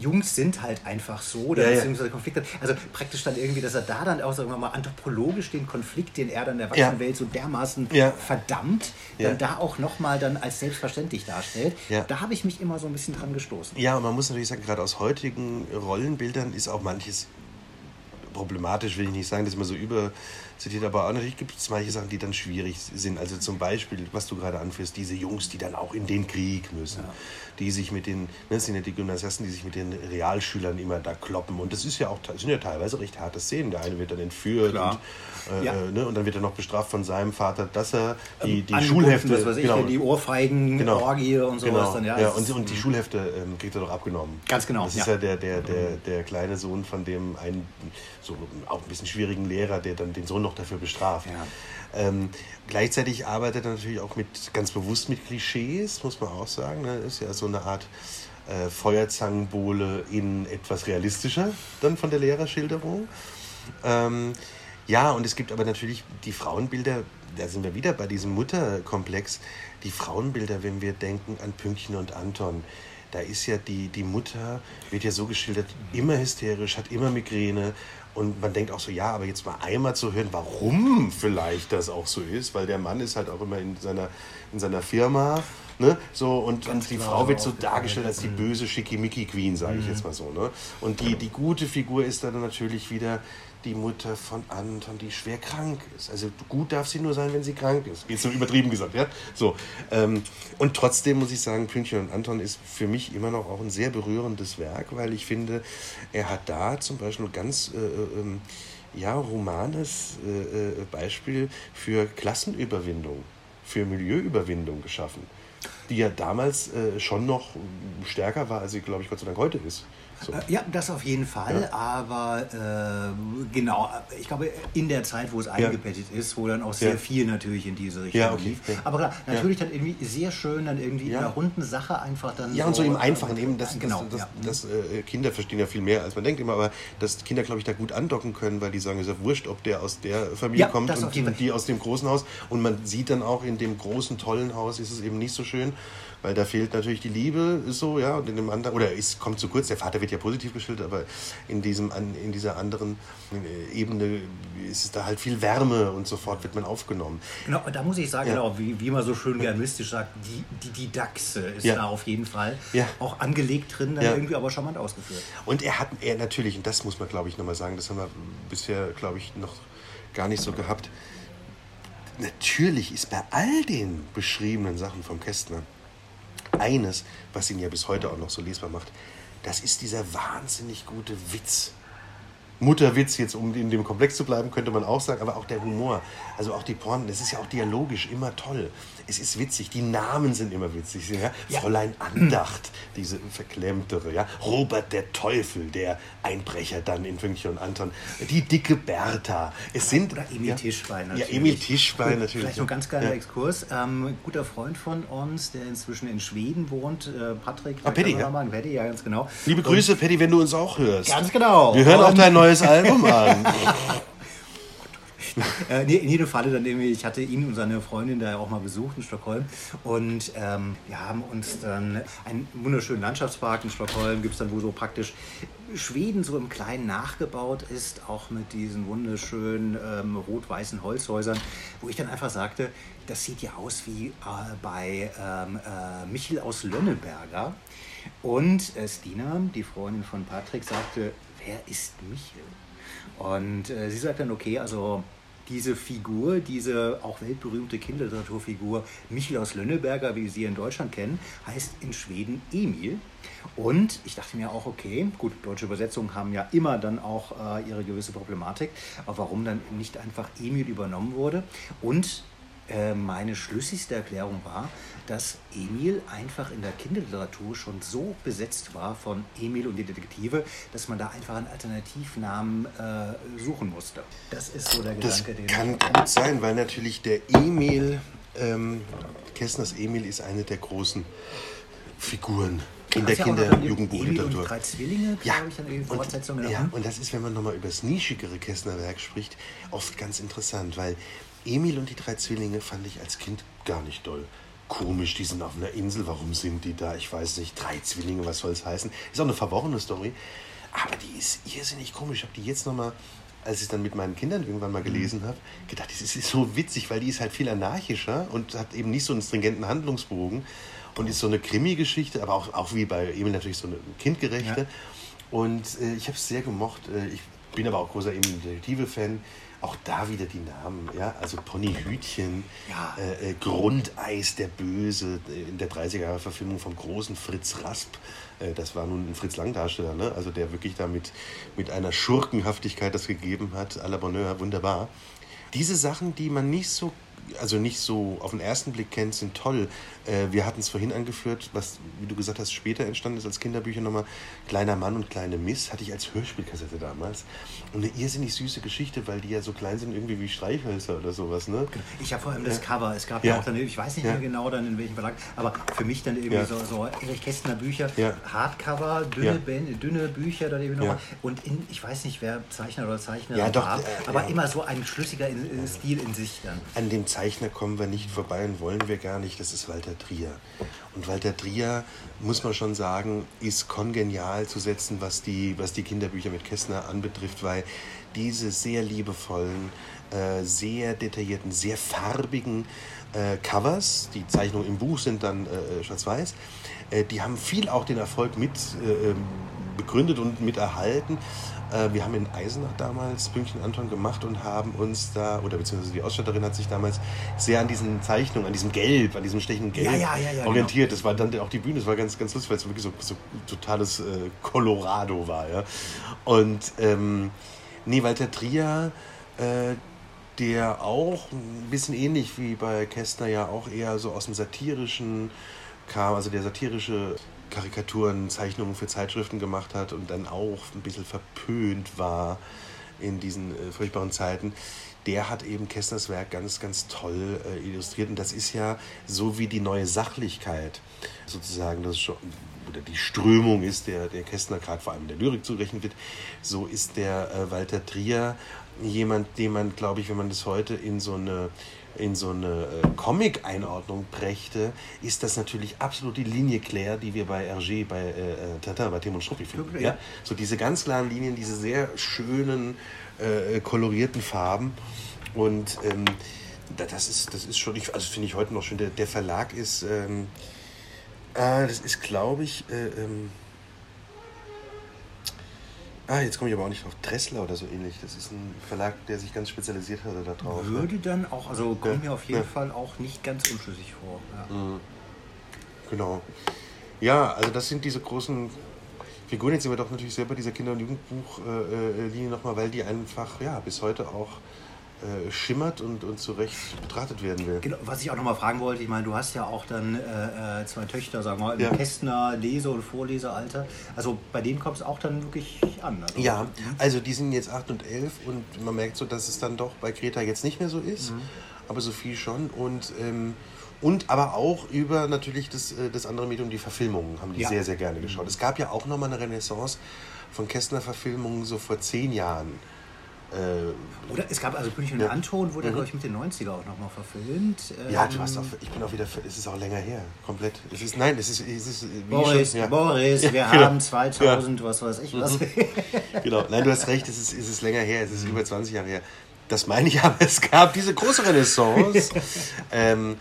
Jungs sind halt einfach so, oder Ja, ja. beziehungsweise Konflikte. Also praktisch dann irgendwie, dass er da dann auch, sagen wir mal, anthropologisch den Konflikt, den er dann der Erwachsenenwelt so dermaßen Ja. verdammt, Ja. dann da auch nochmal dann als selbstverständlich darstellt. Ja. Da habe ich mich immer so ein bisschen dran gestoßen. Ja, und man muss natürlich sagen, gerade aus heutigen Rollenbildern ist auch manches problematisch will ich nicht sagen, dass man so überzitiert, aber auch natürlich gibt es manche Sachen, die dann schwierig sind. Also zum Beispiel, was du gerade anführst, diese Jungs, die dann auch in den Krieg müssen, ja. Die sich mit den, ne, sind ja die Gymnasiasten, die sich mit den Realschülern immer da kloppen. Und das ist ja auch, sind ja teilweise recht harte Szenen. Der eine wird dann entführt und, äh, ja. äh, ne, und dann wird er noch bestraft von seinem Vater, dass er die, die Schulhefte, das, was ich, genau, die Ohrfeigen, genau, Orgie und sowas genau, dann, ja. ja und, und die Schulhefte ähm, kriegt er doch abgenommen. Ganz genau. Das ist ja der, der, der, der kleine Sohn von dem einen so auch ein bisschen schwierigen Lehrer, der dann den Sohn noch dafür bestraft. Ja. Ähm, gleichzeitig arbeitet er natürlich auch mit ganz bewusst mit Klischees, muss man auch sagen. Ne? Ist ja so eine Art äh, Feuerzangenbowle in etwas realistischer dann von der Lehrerschilderung. Ähm, ja, und es gibt aber natürlich die Frauenbilder, da sind wir wieder bei diesem Mutterkomplex, die Frauenbilder, wenn wir denken an Pünktchen und Anton da ist ja die, die Mutter, wird ja so geschildert, immer hysterisch, hat immer Migräne. Und man denkt auch so, ja, aber jetzt mal einmal zu hören, warum vielleicht das auch so ist, weil der Mann ist halt auch immer in seiner, in seiner Firma. Ne? So, und, und die Frau wird so dargestellt als die böse Schickimicki-Queen, sage ich mhm. jetzt mal so. Ne? Und die, die gute Figur ist dann natürlich wieder die Mutter von Anton, die schwer krank ist. Also gut darf sie nur sein, wenn sie krank ist. Jetzt so übertrieben gesagt, ja. So. Ähm, und trotzdem muss ich sagen, Pünktchen und Anton ist für mich immer noch auch ein sehr berührendes Werk, weil ich finde, er hat da zum Beispiel ein ganz äh, äh, ähm, ja, humanes äh, äh, Beispiel für Klassenüberwindung, für Milieuüberwindung geschaffen, die ja damals äh, schon noch stärker war, als sie, glaube ich, Gott sei Dank heute ist. So. Äh, ja, das auf jeden Fall, ja. aber äh, genau, ich glaube, in der Zeit, wo es eingebettet ja. ist, wo dann auch sehr ja. viel natürlich in diese Richtung okay. lief. Aber klar, natürlich dann irgendwie sehr schön, dann irgendwie in einer runden Sache einfach dann. Ja, so, und so im Einfachen eben, dass, genau, das, das, das äh, Kinder verstehen ja viel mehr, als man denkt immer, aber dass Kinder, glaube ich, da gut andocken können, weil die sagen, es ist ja wurscht, ob der aus der Familie kommt und die, die aus dem großen Haus. Und man sieht dann auch, in dem großen, tollen Haus ist es eben nicht so schön weil da fehlt natürlich die Liebe, ist so, ja, und in dem anderen, oder es kommt zu kurz, der Vater wird ja positiv geschildert, aber in, diesem, in dieser anderen äh, Ebene ist es da halt viel Wärme und sofort wird man aufgenommen. Genau, da muss ich sagen, ja. genau, wie, wie man so schön germistisch sagt, die, die, die Dachse ist ja. da auf jeden Fall ja. auch angelegt drin, dann irgendwie aber charmant ausgeführt. Und er hat, er natürlich, und das muss man glaube ich nochmal sagen, das haben wir bisher, glaube ich, noch gar nicht so gehabt, natürlich ist bei all den beschriebenen Sachen vom Kästner eines, was ihn ja bis heute auch noch so lesbar macht, das ist dieser wahnsinnig gute Witz. Mutterwitz, jetzt um in dem Komplex zu bleiben, könnte man auch sagen, aber auch der Humor, also auch die Porn, das ist ja auch dialogisch immer toll es ist witzig, die Namen sind immer witzig. Ja? ja. Fräulein Andacht, diese verklemmtere, ja. Robert der Teufel, der Einbrecher dann in Pünktchen und Anton. Die dicke Bertha. Es sind, Oder Emil ja, Tischbein natürlich. Ja, Emil Tischbein natürlich. Vielleicht noch ein ganz kleiner ja. Exkurs. Ähm, guter Freund von uns, der inzwischen in Schweden wohnt, äh, Patrick. Ah, Paddy, ja. Paddy, ja, ganz genau. Liebe Grüße, Paddy, wenn du uns auch hörst. Ganz genau. Wir hören und auch dein neues Album an. äh, in jedem Falle dann irgendwie, ich hatte ihn und seine Freundin da auch mal besucht in Stockholm und ähm, wir haben uns dann einen wunderschönen Landschaftspark in Stockholm, gibt es dann, wo so praktisch Schweden so im Kleinen nachgebaut ist, auch mit diesen wunderschönen ähm, rot-weißen Holzhäusern, wo ich dann einfach sagte, das sieht ja aus wie äh, bei ähm, äh, Michel aus Lönneberger. Und äh, Stina, die Freundin von Patrick, sagte, wer ist Michel? Und äh, sie sagt dann, okay, also diese Figur, diese auch weltberühmte Kinderliteraturfigur Michel Lönneberger, wie wir sie in Deutschland kennen, heißt in Schweden Emil. Und ich dachte mir auch, okay, gut, deutsche Übersetzungen haben ja immer dann auch äh, ihre gewisse Problematik, aber warum dann nicht einfach Emil übernommen wurde? Und meine schlüssigste Erklärung war, dass Emil einfach in der Kinderliteratur schon so besetzt war von Emil und die Detektive, dass man da einfach einen Alternativnamen äh, suchen musste. Das ist so der Gedanke, das kann gut sein, weil natürlich der Emil, ähm, Kessners Emil ist eine der großen Figuren in der Kinder- und Jugendbuchliteratur. drei Zwillinge, ja. ich. Und, ja, und das ist, wenn man nochmal über das nischigere Kessner Werk spricht, oft ganz interessant, weil Emil und die drei Zwillinge fand ich als Kind gar nicht doll komisch, die sind auf einer Insel, warum sind die da? Ich weiß nicht, drei Zwillinge, was soll es heißen? Ist auch eine verworrene Story, aber die ist irrsinnig komisch. Ich habe die jetzt nochmal, als ich es dann mit meinen Kindern irgendwann mal gelesen habe, gedacht, das ist so witzig, weil die ist halt viel anarchischer und hat eben nicht so einen stringenten Handlungsbogen und ist so eine Krimi-Geschichte, aber auch, auch wie bei Emil natürlich so eine kindgerechte. Ja. Und äh, ich habe es sehr gemocht. Äh, ich bin aber auch großer Detektive-Fan. Auch da wieder die Namen, ja, also Ponyhütchen, Ja. äh, äh, Grundeis der Böse äh, in der 30er-Jahre-Verfilmung vom großen Fritz Rasp. Äh, das war nun ein Fritz Lang-Darsteller, ne? also der wirklich da mit, mit einer Schurkenhaftigkeit das gegeben hat. à la Bonheur, wunderbar. Diese Sachen, die man nicht so, also nicht so auf den ersten Blick kennt, sind toll. Äh, wir hatten es vorhin angeführt, was, wie du gesagt hast, später entstanden ist als Kinderbücher nochmal. Kleiner Mann und kleine Miss hatte ich als Hörspielkassette damals. Und eine irrsinnig süße Geschichte, weil die ja so klein sind, irgendwie wie Streichhölzer oder sowas. Ne? Ich habe vor allem das Cover. Es gab ja, Ja. auch dann, ich weiß nicht Ja. mehr genau dann in welchem Verlag, aber für mich dann irgendwie Ja. so, so Erich Kästner Bücher, Ja. Hardcover, dünne, Ja. Ben- dünne Bücher dann irgendwie nochmal. Ja. Und in, ich weiß nicht, wer Zeichner oder Zeichner Ja, doch, war, äh, aber ja. immer so ein schlüssiger in Stil in sich dann. An dem Zeichner kommen wir nicht vorbei und wollen wir gar nicht. Das ist Walter Trier. Und Walter Trier, muss man schon sagen, ist kongenial zu setzen, was die, was die Kinderbücher mit Kästner anbetrifft, weil diese sehr liebevollen, äh, sehr detaillierten, sehr farbigen äh, Covers, die Zeichnungen im Buch sind dann äh, schwarz-weiß, die haben viel auch den Erfolg mit äh, ähm, begründet und mit erhalten. Äh, wir haben in Eisenach damals Pünktchen Anton gemacht und haben uns da, oder beziehungsweise die Ausstatterin hat sich damals sehr an diesen Zeichnungen, an diesem Gelb, an diesem stechenden Gelb Ja, ja, ja, orientiert. Das war dann auch die Bühne, das war ganz, ganz lustig, weil es wirklich so, so totales äh, Colorado war. Ja? Und ähm, nee, Walter Trier, äh, der auch ein bisschen ähnlich wie bei Kästner ja auch eher so aus dem satirischen kam, also der satirische Karikaturen, Zeichnungen für Zeitschriften gemacht hat und dann auch ein bisschen verpönt war in diesen äh, furchtbaren Zeiten. Der hat eben Kästners Werk ganz, ganz toll äh, illustriert. Und das ist ja so wie die neue Sachlichkeit sozusagen, das schon, oder die Strömung ist, der, der Kästner gerade vor allem der Lyrik zugerechnet wird, so ist der äh, Walter Trier jemand, den man, glaube ich, wenn man das heute in so eine in so eine äh, Comic-Einordnung brächte, ist das natürlich absolut die Linie Claire, die wir bei Hergé, bei äh, äh, Tintin, bei Tim und Struppi finden. Ja. So diese ganz klaren Linien, diese sehr schönen, äh, kolorierten Farben. Und ähm, da- das, ist, das ist schon, ich, also finde ich heute noch schön, der, der Verlag ist, ähm, äh, das ist, glaube ich, äh, ähm, ah, jetzt komme ich aber auch nicht drauf, Dressler oder so ähnlich. Das ist ein Verlag, der sich ganz spezialisiert hatte darauf. ne? Würde dann auch, also kommt Ja, mir auf jeden ja. Fall auch nicht ganz unschlüssig vor. Ja. Genau. Ja, also das sind diese großen Figuren. Jetzt sind wir doch natürlich selber dieser Kinder- und Jugendbuchlinie nochmal, weil die einfach ja, bis heute auch äh, schimmert und, und zu Recht betrachtet werden will. Genau, was ich auch nochmal fragen wollte, ich meine, du hast ja auch dann äh, äh, zwei Töchter, sagen wir mal, im Ja. Kästner Lese- und Vorlesealter. Also bei denen kommt es auch dann wirklich an. Also, Ja, also die sind jetzt 8 und 11 und man merkt so, dass es dann doch bei Greta jetzt nicht mehr so ist, aber Sophie schon und ähm, und aber auch über natürlich das, äh, das andere Medium, die Verfilmungen, haben die Ja. sehr, sehr gerne geschaut. Es gab ja auch nochmal eine Renaissance von Kästner-Verfilmungen so vor zehn Jahren. Äh, Oder es gab also Pünktchen Ja. und Anton, wurde, glaube ich, mit den 90er auch nochmal verfilmt. ja, Ähm, du hast auch, ich bin auch wieder, es ist auch länger her, komplett. Es ist, nein, es ist, es ist wie Boris, schon, ja. Boris, wir Ja, genau. haben 2000, was weiß ich was. Genau, nein, du hast recht, es ist, es ist länger her, es ist über 20 Jahre her. Das meine ich, aber es gab diese große Renaissance. ähm,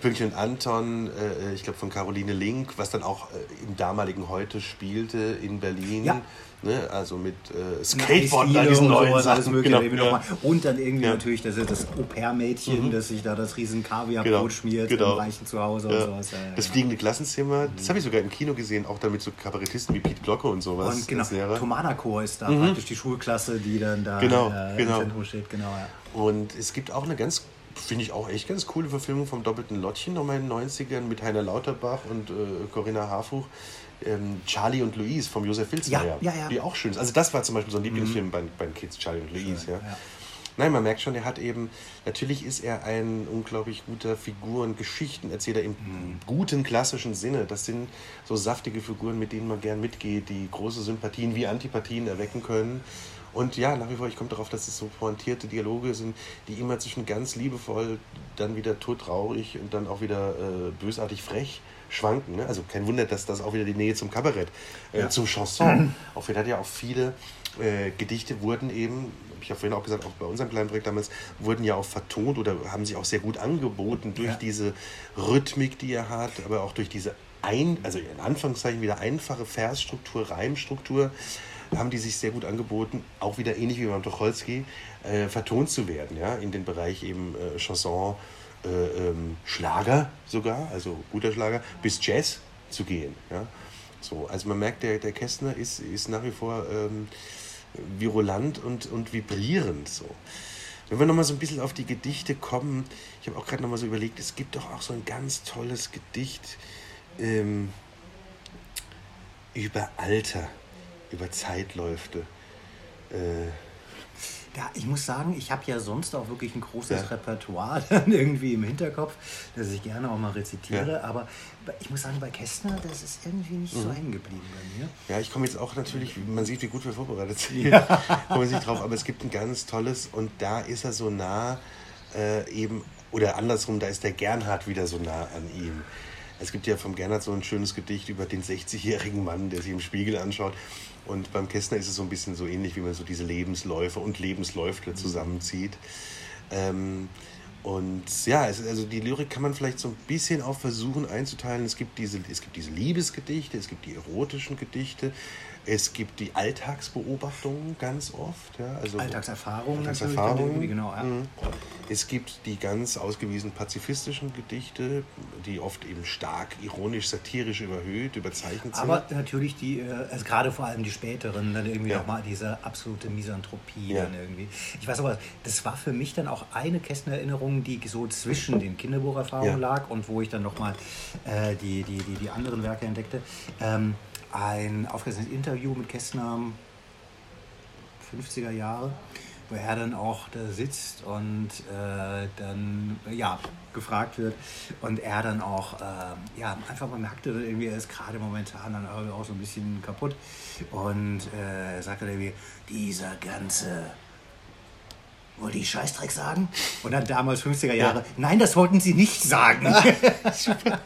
Pünktchen und Anton, äh, ich glaube von Caroline Link, was dann auch äh, im damaligen Heute spielte in Berlin. Ja. Ne? Also mit äh, Skateboard da diesen neuen sowas, alles Sachen. mögliche. Genau, ja. Und dann irgendwie Ja. Mhm. natürlich das, das Au-pair-Mädchen, das sich da das riesen Kaviarbrot Genau, schmiert genau. im reichen Zuhause und sowas. Das genau. fliegende Klassenzimmer, das habe ich sogar im Kino gesehen, auch damit so Kabarettisten wie Piet Glocke und sowas. Und genau. Thomanerchor ist da praktisch die Schulklasse, die dann da Genau, äh, genau. im Zentrum steht. Genau, ja. Und es gibt auch eine ganz, finde ich auch echt ganz coole Verfilmung vom doppelten Lottchen nochmal in den 90ern mit Heiner Lauterbach und äh, Corinna Harfuch. Ähm, Charlie und Louise vom Josef Wilsmeier, Ja, ja, ja. die auch schön ist. Also das war zum Beispiel so ein Lieblingsfilm bei, bei den Kids, Charlie und Louise. Ja. ja. Nein, man merkt schon, er hat eben, natürlich ist er ein unglaublich guter Figur- und Geschichtenerzähler im guten klassischen Sinne. Das sind so saftige Figuren, mit denen man gern mitgeht, die große Sympathien wie Antipathien erwecken können. Und ja, nach wie vor, ich komme darauf, dass es so pointierte Dialoge sind, die immer zwischen ganz liebevoll, dann wieder todtraurig und dann auch wieder äh, bösartig frech schwanken. Ne? Also kein Wunder, dass das auch wieder die Nähe zum Kabarett, äh, zum Chanson. auch hat ja auch viele äh, Gedichte wurden eben, habe ich ja vorhin auch gesagt, auch bei unserem kleinen Projekt damals, wurden ja auch vertont oder haben sich auch sehr gut angeboten durch Ja. diese Rhythmik, die er hat, aber auch durch diese ein, also in Anführungszeichen wieder einfache Versstruktur, Reimstruktur. Haben die sich sehr gut angeboten, auch wieder ähnlich wie beim Tucholsky, äh, vertont zu werden, ja, in den Bereich eben äh, Chanson, äh, ähm, Schlager sogar, also guter Schlager, bis Jazz zu gehen. Ja. So, also man merkt, der, der Kästner ist, ist nach wie vor ähm, virulant und, und vibrierend. So. Wenn wir nochmal so ein bisschen auf die Gedichte kommen, ich habe auch gerade nochmal so überlegt, es gibt doch auch so ein ganz tolles Gedicht ähm, über Alter, über Zeitläufe. Äh, ja, ich muss sagen, ich habe ja sonst auch wirklich ein großes ja. Repertoire dann irgendwie im Hinterkopf, das ich gerne auch mal rezitiere. Ja. Aber ich muss sagen, bei Kästner, das ist irgendwie nicht mhm. so hängen geblieben bei mir. Ja, ich komme jetzt auch natürlich, man sieht, wie gut wir vorbereitet sind. Ja. komme ich nicht drauf, aber es gibt ein ganz tolles und da ist er so nah äh, eben, oder andersrum, da ist der Gernhardt wieder so nah an ihm. Es gibt ja vom Gernhardt so ein schönes Gedicht über den 60-jährigen Mann, der sich im Spiegel anschaut und beim Kästner ist es so ein bisschen so ähnlich, wie man so diese Lebensläufe und Lebensläufe zusammenzieht. Ähm, und ja, es, also die Lyrik kann man vielleicht so ein bisschen auch versuchen einzuteilen. Es gibt diese, es gibt diese Liebesgedichte, es gibt die erotischen Gedichte, es gibt die Alltagsbeobachtungen ganz oft. Ja, also Alltagserfahrungen. Alltagserfahrungen. Genau, ja. Mhm. Es gibt die ganz ausgewiesen pazifistischen Gedichte, die oft eben stark ironisch, satirisch überhöht, überzeichnet sind. Aber natürlich die, äh, also gerade vor allem die späteren, dann irgendwie ja. nochmal diese absolute Misanthropie ja. dann irgendwie. Ich weiß aber, das war für mich dann auch eine Kästner-Erinnerung, die so zwischen den Kinderbucherfahrungen ja. lag und wo ich dann nochmal äh, die, die, die, die anderen Werke entdeckte. Ähm, ein aufgezeichnetes Interview mit Kästner 50er Jahre, wo er dann auch da sitzt und äh, dann ja, gefragt wird und er dann auch äh, ja, einfach mal merkte, irgendwie, er ist gerade momentan dann auch so ein bisschen kaputt und äh, er sagte irgendwie, dieser ganze wollte ich Scheißdreck sagen? Und dann damals 50er Jahre, ja. nein, das wollten sie nicht sagen. Super.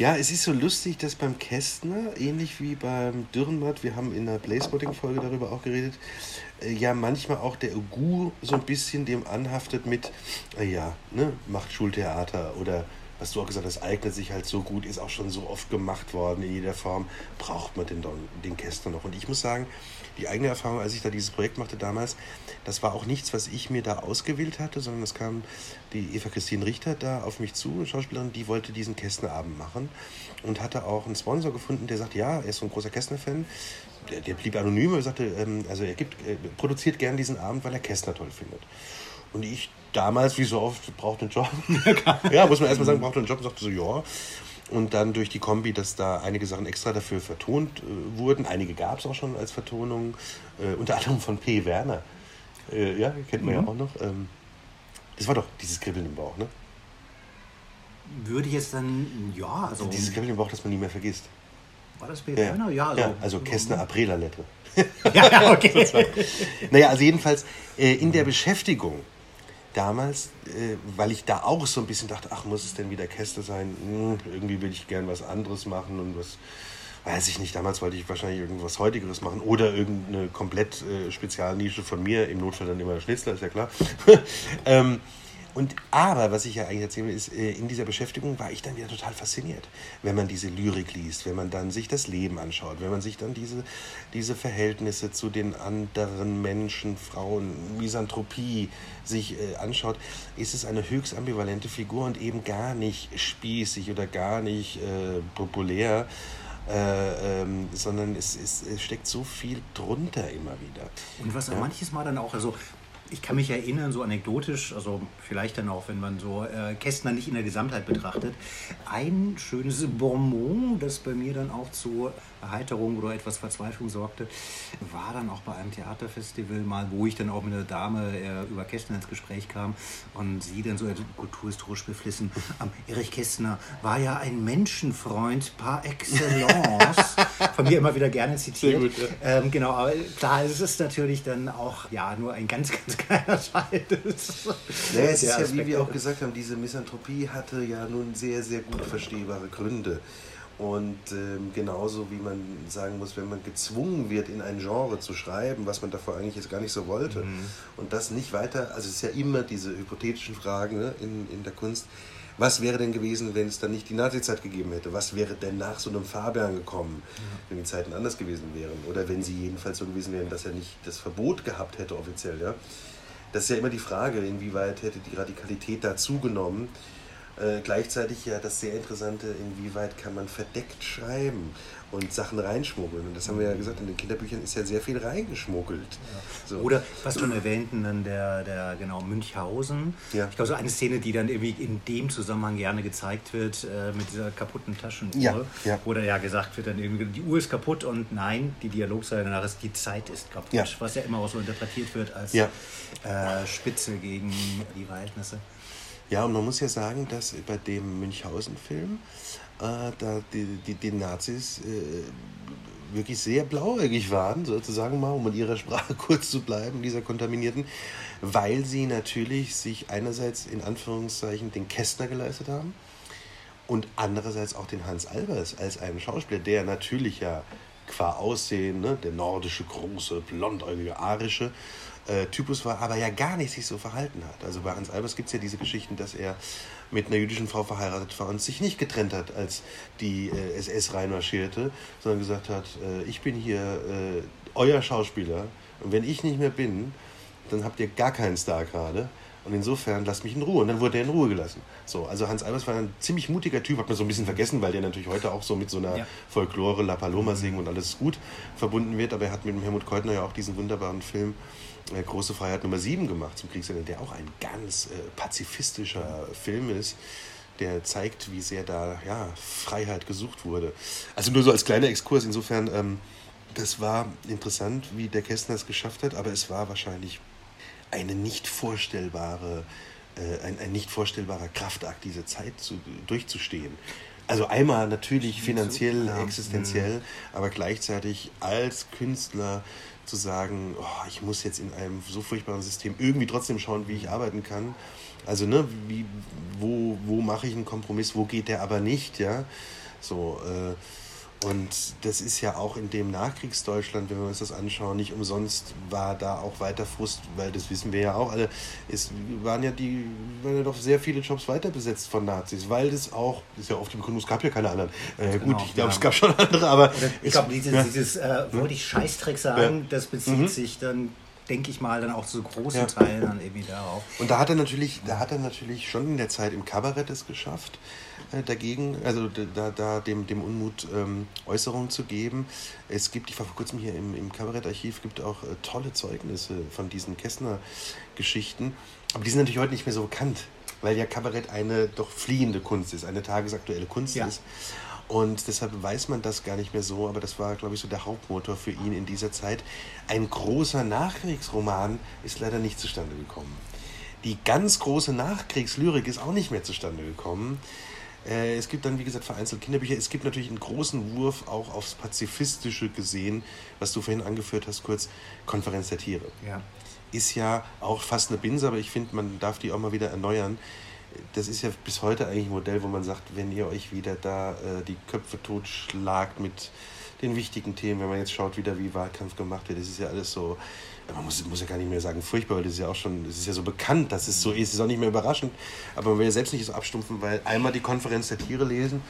Ja, es ist so lustig, dass beim Kästner, ähnlich wie beim Dürrenmatt, wir haben in der Playspotting-Folge darüber auch geredet, äh, ja manchmal auch der Ugu so ein bisschen dem anhaftet mit, äh, ja, ne, macht Schultheater oder was du auch gesagt hast, eignet sich halt so gut, ist auch schon so oft gemacht worden in jeder Form, braucht man den, den Kästner noch. Und ich muss sagen, die eigene Erfahrung, als ich da dieses Projekt machte damals, das war auch nichts, was ich mir da ausgewählt hatte, sondern es kam die Eva Christine Richter da auf mich zu, eine Schauspielerin, die wollte diesen Kästnerabend machen und hatte auch einen Sponsor gefunden, der sagt, ja, er ist so ein großer Kästner-Fan. Der, der, blieb anonym und sagte, ähm, also er gibt, er produziert gern diesen Abend, weil er Kästner toll findet. Und ich damals, wie so oft, brauchte einen Job. ja, muss man erstmal sagen, brauchte einen Job und sagte so, ja. Und dann durch die Kombi, dass da einige Sachen extra dafür vertont äh, wurden. Einige gab es auch schon als Vertonung, äh, unter anderem von P. Werner. Äh, ja, kennt man mhm. ja auch noch. Ähm, das war doch dieses Kribbeln im Bauch, ne? Würde ich jetzt dann, ja, also. Dieses Kribbeln im Bauch, das man nie mehr vergisst. War das P. Ja. Werner? Ja, also, ja, also Kästner Aprila Lettre. ja, ja, okay. naja, also jedenfalls äh, in der Beschäftigung damals, äh, weil ich da auch so ein bisschen dachte, ach, muss es denn wieder Käste sein? Hm, irgendwie will ich gern was anderes machen und was, weiß ich nicht, damals wollte ich wahrscheinlich irgendwas Heutigeres machen oder irgendeine komplett äh, Spezialnische von mir, im Notfall dann immer Schnitzler, ist ja klar. ähm, und aber, was ich ja eigentlich erzählen will, ist, äh, in dieser Beschäftigung war ich dann wieder total fasziniert, wenn man diese Lyrik liest, wenn man dann sich das Leben anschaut, wenn man sich dann diese, diese Verhältnisse zu den anderen Menschen, Frauen, Misanthropie sich äh, anschaut, ist es eine höchst ambivalente Figur und eben gar nicht spießig oder gar nicht äh, populär. Äh, ähm, sondern es, es, es, steckt so viel drunter immer wieder. Und was ja. manches Mal dann auch, also ich kann mich erinnern, so anekdotisch, also vielleicht dann auch, wenn man so äh, Kästner nicht in der Gesamtheit betrachtet, ein schönes Bonbon, das bei mir dann auch zu Erheiterung oder etwas Verzweiflung sorgte, war dann auch bei einem Theaterfestival mal, wo ich dann auch mit einer Dame äh, über Kästner ins Gespräch kam und sie dann so kulturhistorisch beflissen, ähm, Erich Kästner war ja ein Menschenfreund par excellence, von mir immer wieder gerne zitiert. Gut, ja. ähm, genau, aber klar, es ist natürlich dann auch ja nur ein ganz, ganz kleiner Teil des naja, es ist ja, wie wir auch gesagt haben, diese Misanthropie hatte ja nun sehr, sehr gut verstehbare Gründe. Und ähm, genauso wie man sagen muss, wenn man gezwungen wird, in ein Genre zu schreiben, was man davor eigentlich jetzt gar nicht so wollte, mhm. und das nicht weiter, also es ist ja immer diese hypothetischen Fragen ne, in, in der Kunst, Was wäre denn gewesen, wenn es dann nicht die Nazizeit gegeben hätte? Was wäre denn nach so einem Fabian gekommen, ja. wenn die Zeiten anders gewesen wären? Oder wenn sie jedenfalls so gewesen wären, dass er nicht das Verbot gehabt hätte offiziell, ja? Das ist ja immer die Frage, inwieweit hätte die Radikalität da zugenommen. Äh, gleichzeitig ja das sehr Interessante, inwieweit kann man verdeckt schreiben und Sachen reinschmuggeln. Und das haben wir ja gesagt, in den Kinderbüchern ist ja sehr viel reingeschmuggelt. Ja. So. Oder was du erwähnten, dann der, der genau Münchhausen. Ja. Ich glaube, so eine Szene, die dann irgendwie in dem Zusammenhang gerne gezeigt wird, äh, mit dieser kaputten Taschenuhr, ja. Ja. wo da ja gesagt wird, dann irgendwie, die Uhr ist kaputt und nein, die Dialogseite danach ist, die Zeit ist kaputt. Ja. Was ja immer auch so interpretiert wird als äh, Spitze gegen die Verhältnisse. Ja, und man muss ja sagen, dass bei dem Münchhausen-Film äh, da die, die, die Nazis äh, wirklich sehr blauäugig waren, sozusagen mal, um in ihrer Sprache kurz zu bleiben, dieser kontaminierten, weil sie natürlich sich einerseits in Anführungszeichen den Kästner geleistet haben und andererseits auch den Hans Albers als einen Schauspieler, der natürlich ja qua Aussehen, ne, der nordische, große, blondäugige, arische, äh, Typus war, aber ja gar nicht sich so verhalten hat. Also bei Hans Albers gibt es ja diese Geschichten, dass er mit einer jüdischen Frau verheiratet war und sich nicht getrennt hat, als die äh, SS reinmarschierte, sondern gesagt hat, äh, ich bin hier äh, euer Schauspieler und wenn ich nicht mehr bin, dann habt ihr gar keinen Star gerade. Und insofern lasst mich in Ruhe. Und dann wurde er in Ruhe gelassen. So, also Hans Albers war ein ziemlich mutiger Typ, hat man so ein bisschen vergessen, weil der natürlich heute auch so mit so einer ja. Folklore, La Paloma singen und alles gut verbunden wird. Aber er hat mit dem Helmut Keutner ja auch diesen wunderbaren Film äh, Große Freiheit Nummer 7 gemacht zum Kriegsende, der auch ein ganz äh, pazifistischer Film ist der zeigt, wie sehr da ja, Freiheit gesucht wurde. Also nur so als kleiner Exkurs, insofern, ähm, das war interessant, wie der Kästner es geschafft hat, aber es war wahrscheinlich eine nicht vorstellbare, äh, ein, ein nicht vorstellbarer Kraftakt, diese Zeit zu, durchzustehen. Also einmal natürlich finanziell, existenziell, mhm. aber gleichzeitig als Künstler zu sagen, oh, ich muss jetzt in einem so furchtbaren System irgendwie trotzdem schauen, wie ich arbeiten kann. Also, ne, wie, wo, wo mache ich einen Kompromiss, wo geht der aber nicht, ja. So, äh, und das ist ja auch in dem Nachkriegsdeutschland, wenn wir uns das anschauen, nicht umsonst war da auch weiter Frust, weil das wissen wir ja auch alle. Es waren ja die, waren ja doch sehr viele Jobs weiter besetzt von Nazis, weil das auch, das ist ja oft im Grund, es gab ja keine anderen. Äh, genau, gut, ich glaube, ja. es gab schon andere, aber. ich glaube, dieses, ja. dieses äh, wollte ich Scheißdreck sagen, das bezieht mhm. sich dann denke ich mal, dann auch zu großen ja. Teilen dann irgendwie darauf. Und da hat er natürlich, da hat er natürlich schon in der Zeit im Kabarett es geschafft, dagegen, also da, da dem, dem Unmut ähm, Äußerungen zu geben. Es gibt, ich war vor kurzem hier im, im Kabarettarchiv, gibt auch äh, tolle Zeugnisse von diesen Kästner-Geschichten. Aber die sind natürlich heute nicht mehr so bekannt, weil ja Kabarett eine doch fliehende Kunst ist, eine tagesaktuelle Kunst ja. ist. Und deshalb weiß man das gar nicht mehr so, aber das war, glaube ich, so der Hauptmotor für ihn in dieser Zeit. Ein großer Nachkriegsroman ist leider nicht zustande gekommen. Die ganz große Nachkriegslyrik ist auch nicht mehr zustande gekommen. Äh, es gibt dann, wie gesagt, vereinzelt Kinderbücher. Es gibt natürlich einen großen Wurf auch aufs Pazifistische gesehen, was du vorhin angeführt hast, kurz Konferenz der Tiere. Ja. Ist ja auch fast eine Binse, aber ich finde, man darf die auch mal wieder erneuern. Das ist ja bis heute eigentlich ein Modell, wo man sagt, wenn ihr euch wieder da äh, die Köpfe totschlagt mit den wichtigen Themen, wenn man jetzt schaut, wieder wie Wahlkampf gemacht wird, das ist ja alles so man muss, muss ja gar nicht mehr sagen furchtbar, weil das ist ja auch schon, das ist ja so bekannt, dass es so ist, ist auch nicht mehr überraschend. Aber man will ja selbst nicht so abstumpfen, weil einmal die Konferenz der Tiere lesen,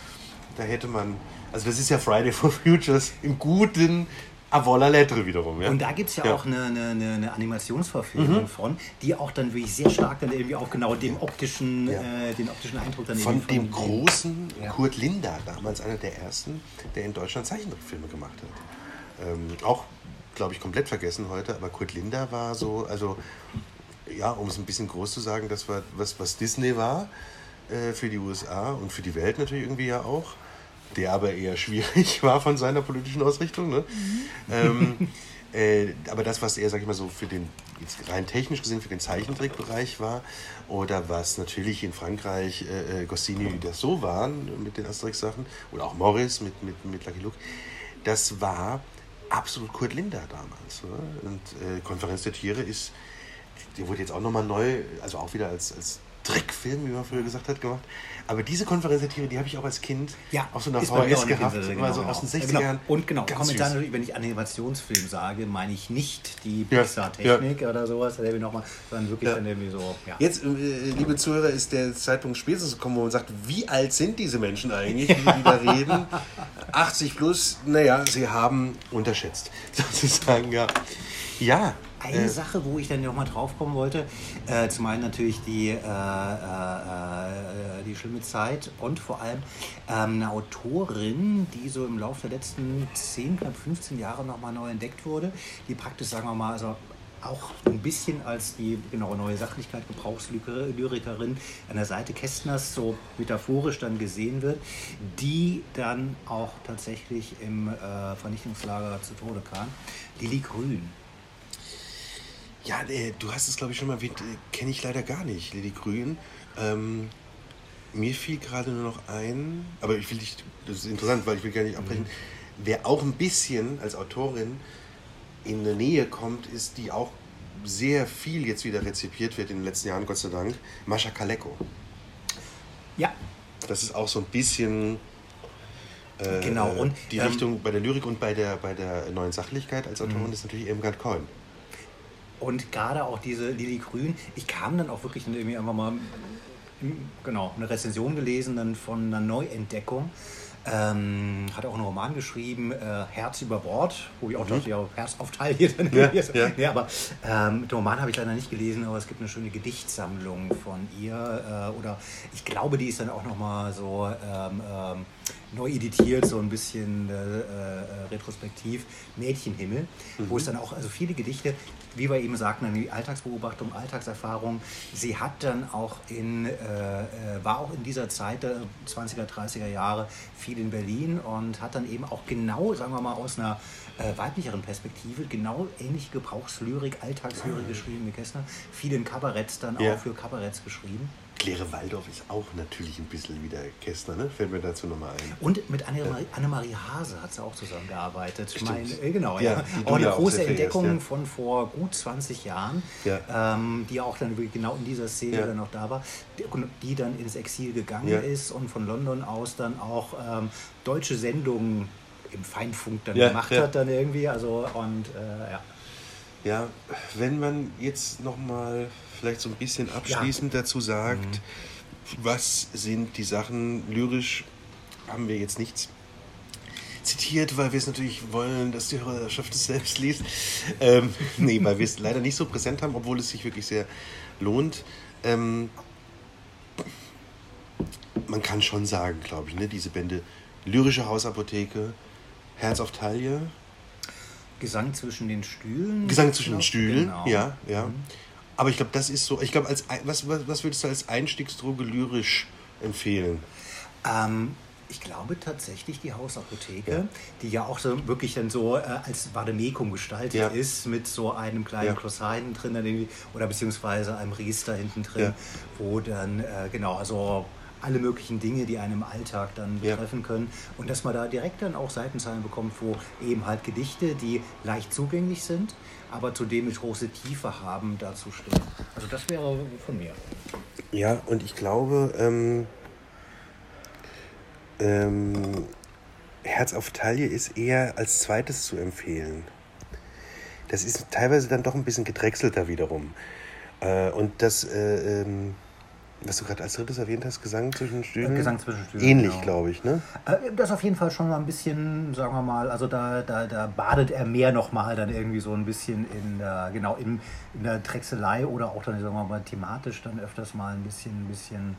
da hätte man, also das ist ja Friday for Futures im guten Avola Lettre wiederum. Ja? Und da gibt es ja, ja, auch eine, eine, eine Animationsverfilmung mhm. von, die auch dann wirklich sehr stark dann irgendwie auch genau dem optischen, ja. äh, den optischen Eindruck dann Von dem großen. Kurt Linder, damals einer der ersten, der in Deutschland Zeichentrickfilme gemacht hat. Ähm, auch glaube ich, komplett vergessen heute, aber Kurt Linder war so, also ja, um es ein bisschen groß zu sagen, das war was, was Disney war äh, für die USA und für die Welt natürlich irgendwie ja auch, der aber eher schwierig war von seiner politischen Ausrichtung. Ne? Mhm. Ähm, äh, aber das, was er, sag ich mal so, für den, jetzt rein technisch gesehen, für den Zeichentrickbereich war, oder was natürlich in Frankreich äh, äh Goscinny das so waren mit den Asterix-Sachen, oder auch Morris mit, mit, mit Lucky Luke, das war absolut Kurt Linder damals. Ne? Und äh, Konferenz der Tiere ist, die wurde jetzt auch nochmal neu, also auch wieder als, als Dreckfilm, wie man früher gesagt hat, gemacht. Aber diese Konferenztiere, die habe ich auch als Kind Ja, auf so einer VHS gehabt, Insel, genau, aus den genau. 60ern. Genau. Und genau, Ganz wenn ich Animationsfilm sage, meine ich nicht die Ja, Pixar-Technik oder sowas, da noch mal, sondern wirklich Ja. dann irgendwie so, ja. Jetzt, äh, liebe Zuhörer, ist der Zeitpunkt spätestens gekommen, wo man sagt, wie alt sind diese Menschen eigentlich, die, die da reden? 80 plus, naja, sie haben unterschätzt, sozusagen, ja. Ja, Eine äh, Sache, wo ich dann nochmal drauf kommen wollte, äh, zum einen natürlich die, äh, äh, äh, die schlimme Zeit und vor allem ähm, eine Autorin, die so im Laufe der letzten 10, knapp 15 Jahre nochmal neu entdeckt wurde, die praktisch, sagen wir mal, also auch ein bisschen als die genau neue Sachlichkeit, Gebrauchslyrikerin an der Seite Kästners so metaphorisch dann gesehen wird, die dann auch tatsächlich im äh, Vernichtungslager zu Tode kam. Lili Grün. Ja äh, du hast es, glaube ich, schon mal erwähnt, äh, kenne ich leider gar nicht, Lady Grün. Ähm, mir fiel gerade nur noch ein, aber ich will nicht, das ist interessant, weil ich will gar nicht abbrechen, wer auch ein bisschen als Autorin in der Nähe kommt, ist die auch sehr viel jetzt wieder rezipiert wird in den letzten Jahren, Gott sei Dank, Mascha Kaleko. Ja, Das ist auch so ein bisschen äh, Genau, und, die ähm, Richtung bei der Lyrik und bei der, bei der neuen Sachlichkeit als Autorin Mhm. ist natürlich Irmgard Cohen. Und gerade auch diese Lili Grün, ich kam dann auch wirklich dann irgendwie einfach mal, genau, eine Rezension gelesen dann von einer Neuentdeckung. Ähm, hat auch einen Roman geschrieben, äh, Herz über Bord, wo ich auch dachte, ja, Herz auf Taille dann Mhm. Ja, ja. Nee, aber ähm, den Roman habe ich leider nicht gelesen, aber es gibt eine schöne Gedichtsammlung von ihr. Äh, oder ich glaube, die ist dann auch nochmal so ähm, ähm, neu editiert, so ein bisschen äh, äh, retrospektiv. Mädchenhimmel, wo es dann auch also viele Gedichte, wie wir eben sagten, die Alltagsbeobachtung, Alltagserfahrung. Sie hat dann auch in, äh, äh, war auch in dieser Zeit der 20er, 30er Jahre viel in Berlin und hat dann eben auch genau, sagen wir mal, aus einer äh, weiblicheren Perspektive genau ähnliche Gebrauchslyrik, Alltagslyrik geschrieben wie Kästner. Viel in Kabaretts dann Ja. auch für Kabaretts geschrieben. Claire Waldorf ist auch natürlich ein bisschen wie der Kästner, ne? Fällt mir dazu nochmal ein. Und mit Annemarie, Annemarie Hase hat sie auch zusammengearbeitet. Ich meine, äh, genau, Ja, ja. Auch eine ja auch große verehrst, Entdeckung ja. von vor gut 20 Jahren, Ja. ähm, die auch dann genau in dieser Szene Ja. dann noch da war, die, dann ins Exil gegangen Ja. ist und von London aus dann auch ähm, deutsche Sendungen im Feinfunk dann Ja, gemacht ja. hat dann irgendwie. Also und äh, ja. Ja, wenn man jetzt nochmal vielleicht so ein bisschen abschließend dazu sagt, Mhm. was sind die Sachen lyrisch, haben wir jetzt nichts zitiert, weil wir es natürlich wollen, dass die Hörerschaft es selbst liest. Ähm, nee, weil wir es leider nicht so präsent haben, obwohl es sich wirklich sehr lohnt. Ähm, man kann schon sagen, glaube ich, ne, diese Bände Lyrische Hausapotheke, Herz auf Taille, Gesang zwischen den Stühlen. Gesang zwischen den Stühlen, Genau. ja, ja. Aber ich glaube, das ist so, ich glaube, als was, was, was würdest du als Einstiegsdroge lyrisch empfehlen? Ähm, ich glaube tatsächlich die Hausapotheke, Ja. die ja auch so wirklich dann so äh, als Vademekum gestaltet Ja. ist, mit so einem kleinen Ja. Hinten drin dann irgendwie, oder beziehungsweise einem Register hinten drin, Ja. wo dann, äh, genau, also alle möglichen Dinge, die einen im Alltag dann Ja. betreffen können. Und dass man da direkt dann auch Seitenzahlen bekommt, wo eben halt Gedichte, die leicht zugänglich sind, aber zudem mit große Tiefe haben, dazu stehen. Also das wäre von mir. Ja, und ich glaube, ähm, ähm, Herz auf Taille ist eher als zweites zu empfehlen. Das ist teilweise dann doch ein bisschen gedrechselter wiederum. Äh, und das, äh, ähm, was du gerade als drittes erwähnt hast, Gesang zwischen Stühlen? Äh, Gesang zwischen Stühlen, Ähnlich, genau. glaube ich, ne? Äh, Das auf jeden Fall schon mal ein bisschen, sagen wir mal, also da, da, da badet er mehr nochmal dann irgendwie so ein bisschen in der, genau, in, in der Drechselei oder auch dann, sagen wir mal, thematisch dann öfters mal ein bisschen, ein bisschen,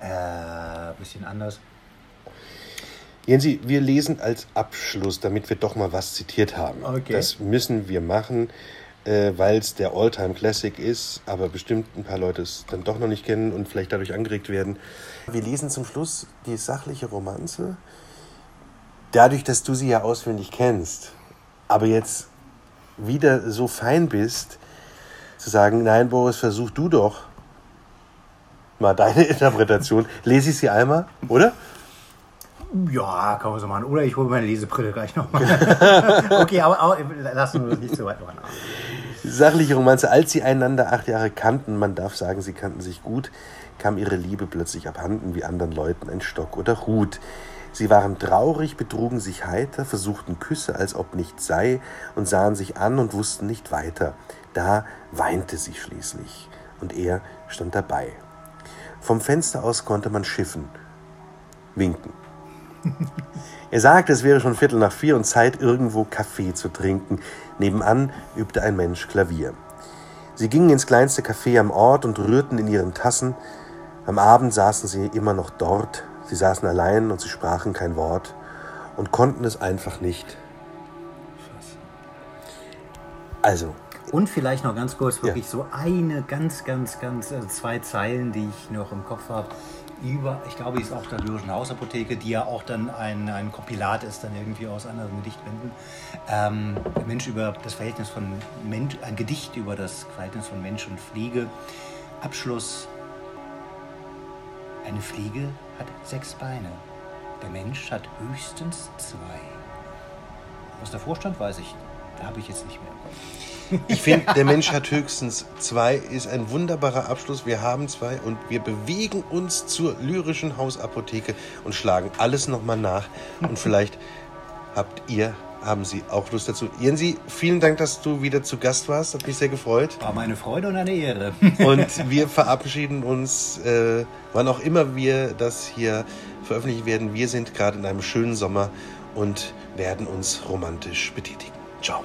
äh, bisschen anders. Jensi, wir lesen als Abschluss, damit wir doch mal was zitiert haben. Okay. Das müssen wir machen, äh, weil es der Alltime Classic ist, aber bestimmt ein paar Leute es dann doch noch nicht kennen und vielleicht dadurch angeregt werden. Wir lesen zum Schluss die sachliche Romanze. Dadurch, dass du sie ja auswendig kennst, aber jetzt wieder so fein bist, zu sagen, nein, Boris, versuch du doch mal deine Interpretation. Lese ich sie einmal, oder? Ja, kann man so machen. Oder ich hole meine Lesebrille gleich nochmal. okay, aber, aber lassen wir uns nicht zu weit machen. Sachliche Romanze, als sie einander acht Jahre kannten, man darf sagen, sie kannten sich gut, kam ihre Liebe plötzlich abhanden wie anderen Leuten ein Stock oder Hut. Sie waren traurig, betrugen sich heiter, versuchten Küsse, als ob nichts sei, und sahen sich an und wussten nicht weiter. Da weinte sie schließlich, und er stand dabei. Vom Fenster aus konnte man schiffen, winken. Er sagte, es wäre schon Viertel nach vier und Zeit, irgendwo Kaffee zu trinken. Nebenan übte ein Mensch Klavier. Sie gingen ins kleinste Café am Ort und rührten in ihren Tassen. Am Abend saßen sie immer noch dort. Sie saßen allein und sie sprachen kein Wort und konnten es einfach nicht. Also. Und vielleicht noch ganz kurz wirklich ja. so eine ganz, ganz, ganz äh, zwei Zeilen, die ich noch im Kopf habe über, ich glaube, ist auch der Lyrischen Hausapotheke, die ja auch dann ein, ein Kompilat ist, dann irgendwie aus anderen Gedichtbänden. Ähm, Mensch über das Verhältnis von Mensch, ein Gedicht über das Verhältnis von Mensch und Fliege. Abschluss. Eine Fliege hat sechs Beine. Der Mensch hat höchstens zwei. Was davor stand, weiß ich. Da habe ich jetzt nicht mehr. Ich finde, der Mensch hat höchstens zwei, ist ein wunderbarer Abschluss. Wir haben zwei und wir bewegen uns zur lyrischen Hausapotheke und schlagen alles nochmal nach. Und vielleicht habt ihr, haben Sie auch Lust dazu. Jensi, vielen Dank, dass du wieder zu Gast warst. Hat mich sehr gefreut. War meine Freude und eine Ehre. Und wir verabschieden uns, äh, wann auch immer wir das hier veröffentlichen werden. Wir sind gerade in einem schönen Sommer und werden uns romantisch betätigen. Ciao.